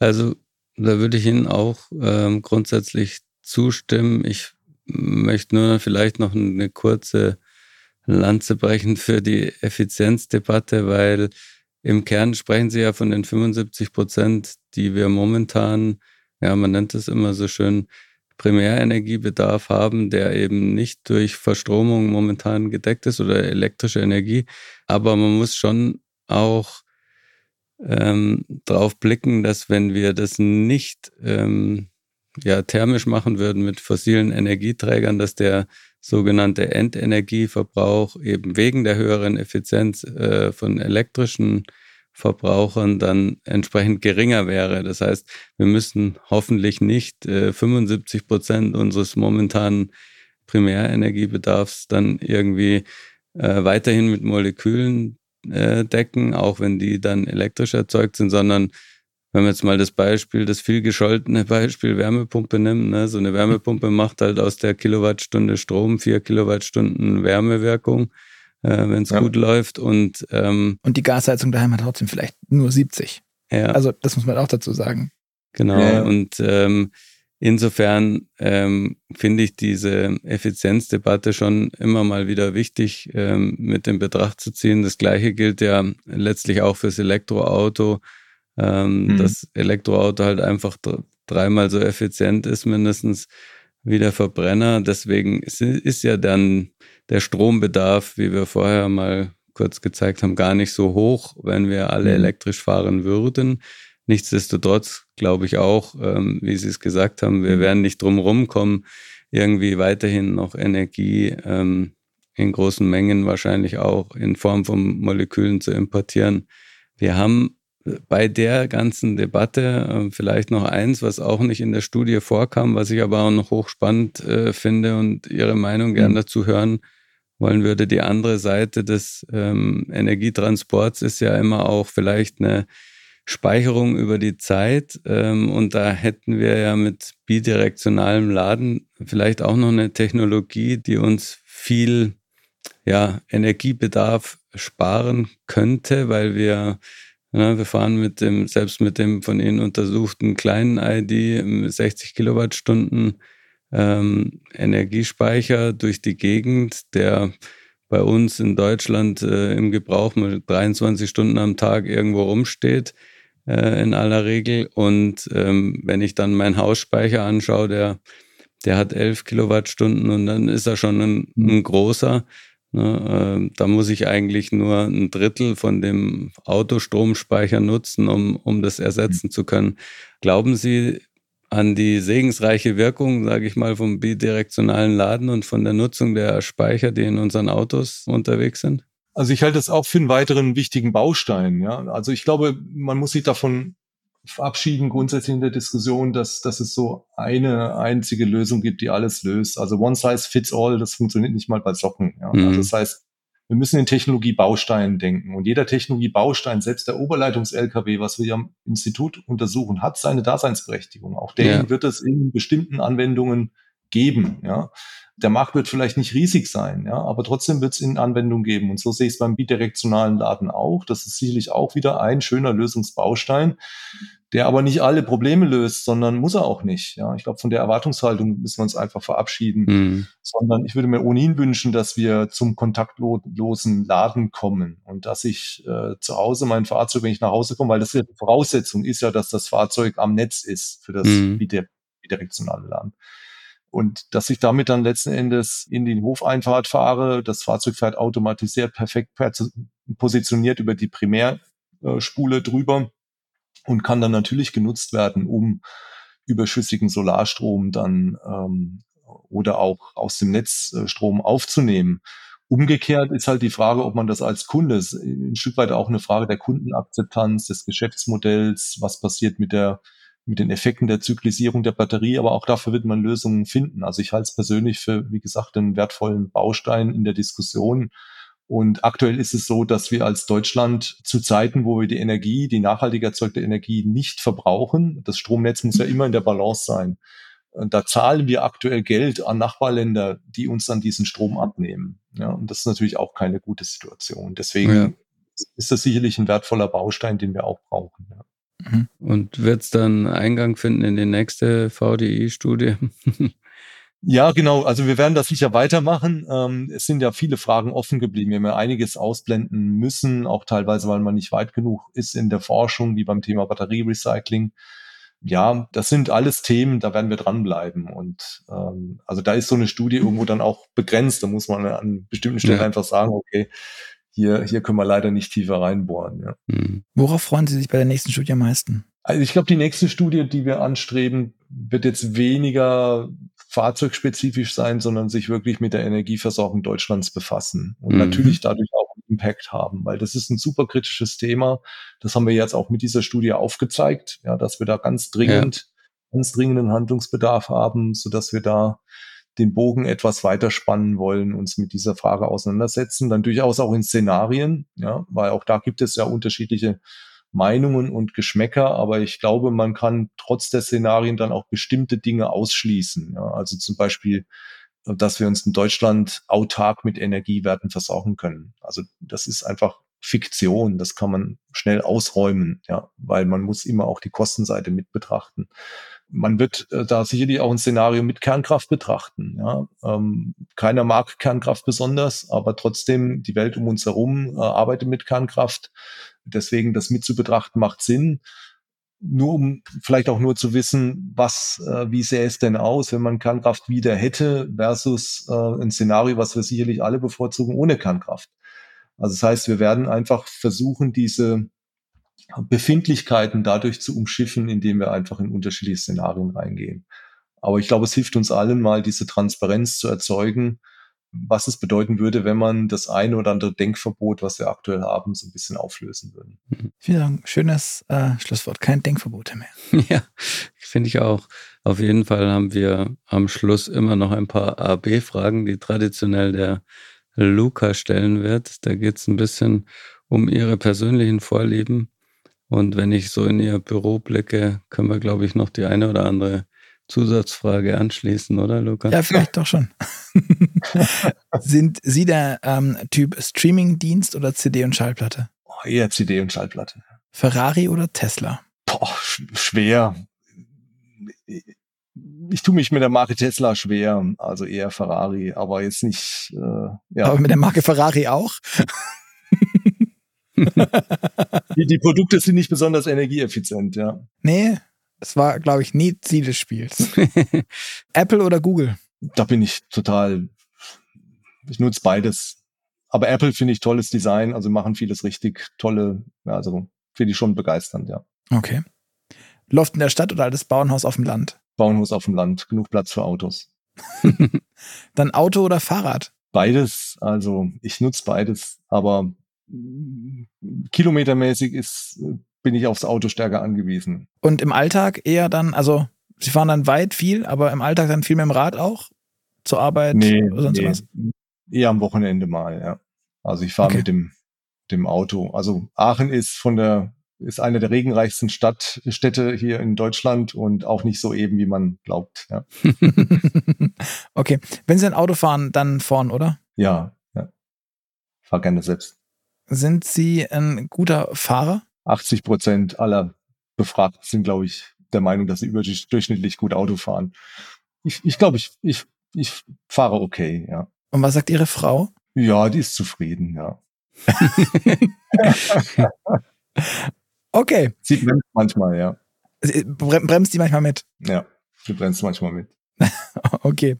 also da würde ich Ihnen auch ähm, grundsätzlich zustimmen. Ich möchte nur vielleicht noch eine kurze Lanze brechen für die Effizienzdebatte, weil im Kern sprechen Sie ja von den 75 Prozent, die wir momentan, ja, man nennt es immer so schön, Primärenergiebedarf haben, der eben nicht durch Verstromung momentan gedeckt ist oder elektrische Energie. Aber man muss schon auch ähm, drauf blicken, dass wenn wir das nicht ähm, ja, thermisch machen würden mit fossilen Energieträgern, dass der sogenannte Endenergieverbrauch eben wegen der höheren Effizienz äh, von elektrischen Verbrauchern dann entsprechend geringer wäre. Das heißt, wir müssen hoffentlich nicht äh, 75 Prozent unseres momentanen Primärenergiebedarfs dann irgendwie äh, weiterhin mit Molekülen äh, decken, auch wenn die dann elektrisch erzeugt sind, sondern wenn man jetzt mal das Beispiel, das viel gescholtene Beispiel Wärmepumpe nimmt, ne, so eine Wärmepumpe [laughs] macht halt aus der Kilowattstunde Strom vier Kilowattstunden Wärmewirkung, äh, wenn es ja. gut läuft. Und, ähm, und die Gasheizung daheim hat trotzdem vielleicht nur 70. Ja. Also das muss man auch dazu sagen. Genau. Ja. Und ähm, insofern ähm, finde ich diese Effizienzdebatte schon immer mal wieder wichtig ähm, mit in Betracht zu ziehen. Das gleiche gilt ja letztlich auch fürs Elektroauto ähm, mhm. das Elektroauto halt einfach dreimal so effizient ist, mindestens wie der Verbrenner. Deswegen ist, ist ja dann der Strombedarf, wie wir vorher mal kurz gezeigt haben, gar nicht so hoch, wenn wir alle mhm. elektrisch fahren würden. Nichtsdestotrotz glaube ich auch, ähm, wie Sie es gesagt haben, wir mhm. werden nicht drum rumkommen, irgendwie weiterhin noch Energie ähm, in großen Mengen wahrscheinlich auch in Form von Molekülen zu importieren. Wir haben bei der ganzen Debatte äh, vielleicht noch eins, was auch nicht in der Studie vorkam, was ich aber auch noch hochspannend äh, finde und Ihre Meinung gern mhm. dazu hören wollen würde. Die andere Seite des ähm, Energietransports ist ja immer auch vielleicht eine Speicherung über die Zeit. Ähm, und da hätten wir ja mit bidirektionalem Laden vielleicht auch noch eine Technologie, die uns viel ja, Energiebedarf sparen könnte, weil wir ja, wir fahren mit dem, selbst mit dem von Ihnen untersuchten kleinen ID 60 Kilowattstunden ähm, Energiespeicher durch die Gegend, der bei uns in Deutschland äh, im Gebrauch mit 23 Stunden am Tag irgendwo rumsteht, äh, in aller Regel. Und ähm, wenn ich dann meinen Hausspeicher anschaue, der, der hat 11 Kilowattstunden und dann ist er schon ein, ein großer. Ne, äh, da muss ich eigentlich nur ein Drittel von dem Autostromspeicher nutzen, um, um das ersetzen mhm. zu können. Glauben Sie an die segensreiche Wirkung, sage ich mal, vom bidirektionalen Laden und von der Nutzung der Speicher, die in unseren Autos unterwegs sind? Also ich halte es auch für einen weiteren wichtigen Baustein. Ja, also ich glaube, man muss sich davon verabschieden grundsätzlich in der Diskussion, dass, dass es so eine einzige Lösung gibt, die alles löst. Also one size fits all, das funktioniert nicht mal bei Socken. Ja. Mhm. Also das heißt, wir müssen in Technologiebausteinen denken. Und jeder Technologiebaustein, selbst der Oberleitungs-LKW, was wir am Institut untersuchen, hat seine Daseinsberechtigung. Auch den ja. wird es in bestimmten Anwendungen geben. Ja. Der Markt wird vielleicht nicht riesig sein, ja, aber trotzdem wird es in Anwendung geben. Und so sehe ich es beim bidirektionalen Laden auch. Das ist sicherlich auch wieder ein schöner Lösungsbaustein, der aber nicht alle Probleme löst, sondern muss er auch nicht. Ja, ich glaube, von der Erwartungshaltung müssen wir uns einfach verabschieden, mhm. sondern ich würde mir ohnehin wünschen, dass wir zum kontaktlosen Laden kommen und dass ich äh, zu Hause mein Fahrzeug, wenn ich nach Hause komme, weil das ja die Voraussetzung ist ja, dass das Fahrzeug am Netz ist für das mhm. bidirektionale Laden. Und dass ich damit dann letzten Endes in die Hofeinfahrt fahre, das Fahrzeug fährt automatisiert perfekt positioniert über die Primärspule drüber und kann dann natürlich genutzt werden, um überschüssigen Solarstrom dann ähm, oder auch aus dem Netz äh, Strom aufzunehmen. Umgekehrt ist halt die Frage, ob man das als Kunde, ein Stück weit auch eine Frage der Kundenakzeptanz, des Geschäftsmodells, was passiert mit der mit den Effekten der Zyklisierung der Batterie, aber auch dafür wird man Lösungen finden. Also ich halte es persönlich für, wie gesagt, einen wertvollen Baustein in der Diskussion, und aktuell ist es so, dass wir als Deutschland zu Zeiten, wo wir die Energie, die nachhaltig erzeugte Energie nicht verbrauchen, das Stromnetz muss ja immer in der Balance sein. Und da zahlen wir aktuell Geld an Nachbarländer, die uns dann diesen Strom abnehmen. Ja, und das ist natürlich auch keine gute Situation. Deswegen ja. ist das sicherlich ein wertvoller Baustein, den wir auch brauchen. Ja. Mhm. Und wird es dann Eingang finden in die nächste VDI-Studie? [laughs] Ja, genau. Also wir werden das sicher weitermachen. Ähm, es sind ja viele Fragen offen geblieben. Wir haben ja einiges ausblenden müssen, auch teilweise, weil man nicht weit genug ist in der Forschung, wie beim Thema Batterierecycling. Ja, das sind alles Themen, da werden wir dranbleiben. Und ähm, also da ist so eine Studie irgendwo dann auch begrenzt. Da muss man an bestimmten Stellen ja. einfach sagen, okay, hier, hier können wir leider nicht tiefer reinbohren. Ja. Mhm. Worauf freuen Sie sich bei der nächsten Studie am meisten? Also ich glaube, die nächste Studie, die wir anstreben, wird jetzt weniger fahrzeugspezifisch sein, sondern sich wirklich mit der Energieversorgung Deutschlands befassen und mhm. natürlich dadurch auch einen Impact haben, weil das ist ein super kritisches Thema. Das haben wir jetzt auch mit dieser Studie aufgezeigt, ja, dass wir da ganz dringend, ja. ganz dringenden Handlungsbedarf haben, so dass wir da den Bogen etwas weiter spannen wollen, uns mit dieser Frage auseinandersetzen, dann durchaus auch in Szenarien, ja, weil auch da gibt es ja unterschiedliche Meinungen und Geschmäcker, aber ich glaube, man kann trotz der Szenarien dann auch bestimmte Dinge ausschließen. Ja, also zum Beispiel, dass wir uns in Deutschland autark mit Energiewerten versorgen können. Also das ist einfach Fiktion, das kann man schnell ausräumen, ja, weil man muss immer auch die Kostenseite mit betrachten. Man wird äh, da sicherlich auch ein Szenario mit Kernkraft betrachten. Ja. Ähm, keiner mag Kernkraft besonders, aber trotzdem die Welt um uns herum äh, arbeitet mit Kernkraft. Deswegen das mit zu betrachten macht Sinn. Nur um vielleicht auch nur zu wissen, was, äh, wie sähe es denn aus, wenn man Kernkraft wieder hätte versus äh, ein Szenario, was wir sicherlich alle bevorzugen ohne Kernkraft. Also das heißt, wir werden einfach versuchen, diese Befindlichkeiten dadurch zu umschiffen, indem wir einfach in unterschiedliche Szenarien reingehen. Aber ich glaube, es hilft uns allen mal, diese Transparenz zu erzeugen, was es bedeuten würde, wenn man das eine oder andere Denkverbot, was wir aktuell haben, so ein bisschen auflösen würden. Mhm. Vielen Dank. Schönes äh, Schlusswort. Kein Denkverbote mehr. [laughs] Ja, finde ich auch. Auf jeden Fall haben wir am Schluss immer noch ein paar A-B-Fragen, die traditionell der Luca stellen wird. Da geht es ein bisschen um ihre persönlichen Vorlieben. Und wenn ich so in ihr Büro blicke, können wir, glaube ich, noch die eine oder andere Zusatzfrage anschließen, oder Luca? Ja, vielleicht doch schon. [laughs] Sind Sie der ähm, Typ Streamingdienst oder CD und Schallplatte? Oh, eher CD und Schallplatte. Ferrari oder Tesla? Boah, schwer. Ich tue mich mit der Marke Tesla schwer, also eher Ferrari, aber jetzt nicht. Äh, ja. Aber mit der Marke Ferrari auch? [laughs] [laughs] die, die Produkte sind nicht besonders energieeffizient, ja. Nee, es war, glaube ich, nie Ziel des Spiels. [laughs] Apple oder Google? Da bin ich total. Ich nutze beides. Aber Apple finde ich tolles Design, also machen vieles richtig tolle, ja, also finde ich schon begeisternd, ja. Okay. Loft in der Stadt oder altes Bauernhaus auf dem Land? Bauernhaus auf dem Land, genug Platz für Autos. [laughs] Dann Auto oder Fahrrad? Beides, also ich nutze beides, aber kilometermäßig ist bin ich aufs Auto stärker angewiesen. Und im Alltag eher dann, also Sie fahren dann weit viel, aber im Alltag dann viel mit dem Rad auch? Zur Arbeit nee, oder sonst nee, was? Eher am Wochenende mal, ja. Also ich fahre Okay. mit dem, dem Auto. Also Aachen ist von der, ist eine der regenreichsten Stadt, Städte hier in Deutschland und auch nicht so eben, wie man glaubt. Ja, [laughs] okay. Wenn Sie ein Auto fahren, dann vorn, oder? ja. ja. Fahr gerne selbst. Sind Sie ein guter Fahrer? 80 Prozent aller Befragten sind, glaube ich, der Meinung, dass sie überdurchschnittlich gut Auto fahren. Ich, ich glaube, ich, ich, ich fahre okay, ja. Und was sagt Ihre Frau? Ja, die ist zufrieden, ja. [laughs] Okay. Sie bremst manchmal, ja. Bremst die manchmal mit? Ja, sie bremst manchmal mit. [laughs] Okay.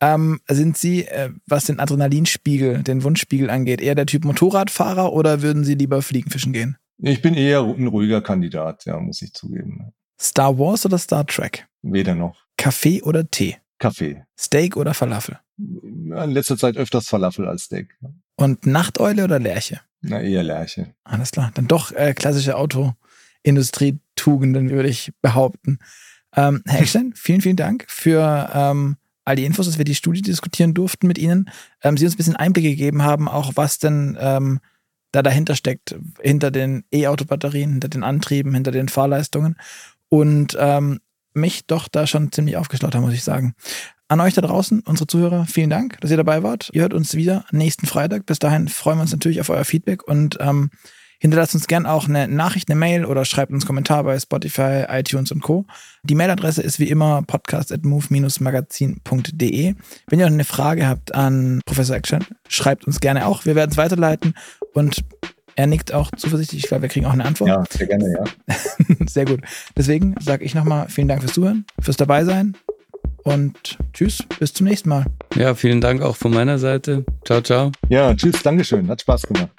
Ähm, sind Sie, äh, was den Adrenalinspiegel, den Wunschspiegel angeht, eher der Typ Motorradfahrer oder würden Sie lieber fliegen fischen gehen? Ich bin eher ein ruhiger Kandidat, ja, muss ich zugeben. Star Wars oder Star Trek? Weder noch. Kaffee oder Tee? Kaffee. Steak oder Falafel? In letzter Zeit öfters Falafel als Steak. Und Nachteule oder Lerche? Na, eher Lerche. Alles klar. Dann doch äh, klassische Autoindustrie-Tugenden, würde ich behaupten. Ähm, Herr [laughs] Eckstein, vielen, vielen Dank für ähm, all die Infos, dass wir die Studie diskutieren durften mit Ihnen. Ähm, Sie uns ein bisschen Einblicke gegeben haben, auch was denn ähm, da dahinter steckt, hinter den E-Auto-Batterien, hinter den Antrieben, hinter den Fahrleistungen. Und ähm, mich doch da schon ziemlich aufgeschlaut haben, muss ich sagen. An euch da draußen, unsere Zuhörer, vielen Dank, dass ihr dabei wart. Ihr hört uns wieder nächsten Freitag. Bis dahin freuen wir uns natürlich auf euer Feedback und ähm, hinterlasst uns gern auch eine Nachricht, eine Mail oder schreibt uns einen Kommentar bei Spotify, iTunes und Co. Die Mailadresse ist wie immer podcast.move-magazin.de. Wenn ihr noch eine Frage habt an Professor Action, schreibt uns gerne auch. Wir werden es weiterleiten und er nickt auch zuversichtlich. Ich glaube, wir kriegen auch eine Antwort. Ja, sehr gerne, ja. [laughs] Sehr gut. Deswegen sage ich nochmal vielen Dank fürs Zuhören, fürs Dabeisein und tschüss, bis zum nächsten Mal. Ja, vielen Dank auch von meiner Seite. Ciao, ciao. Ja, tschüss, Dankeschön. Hat Spaß gemacht.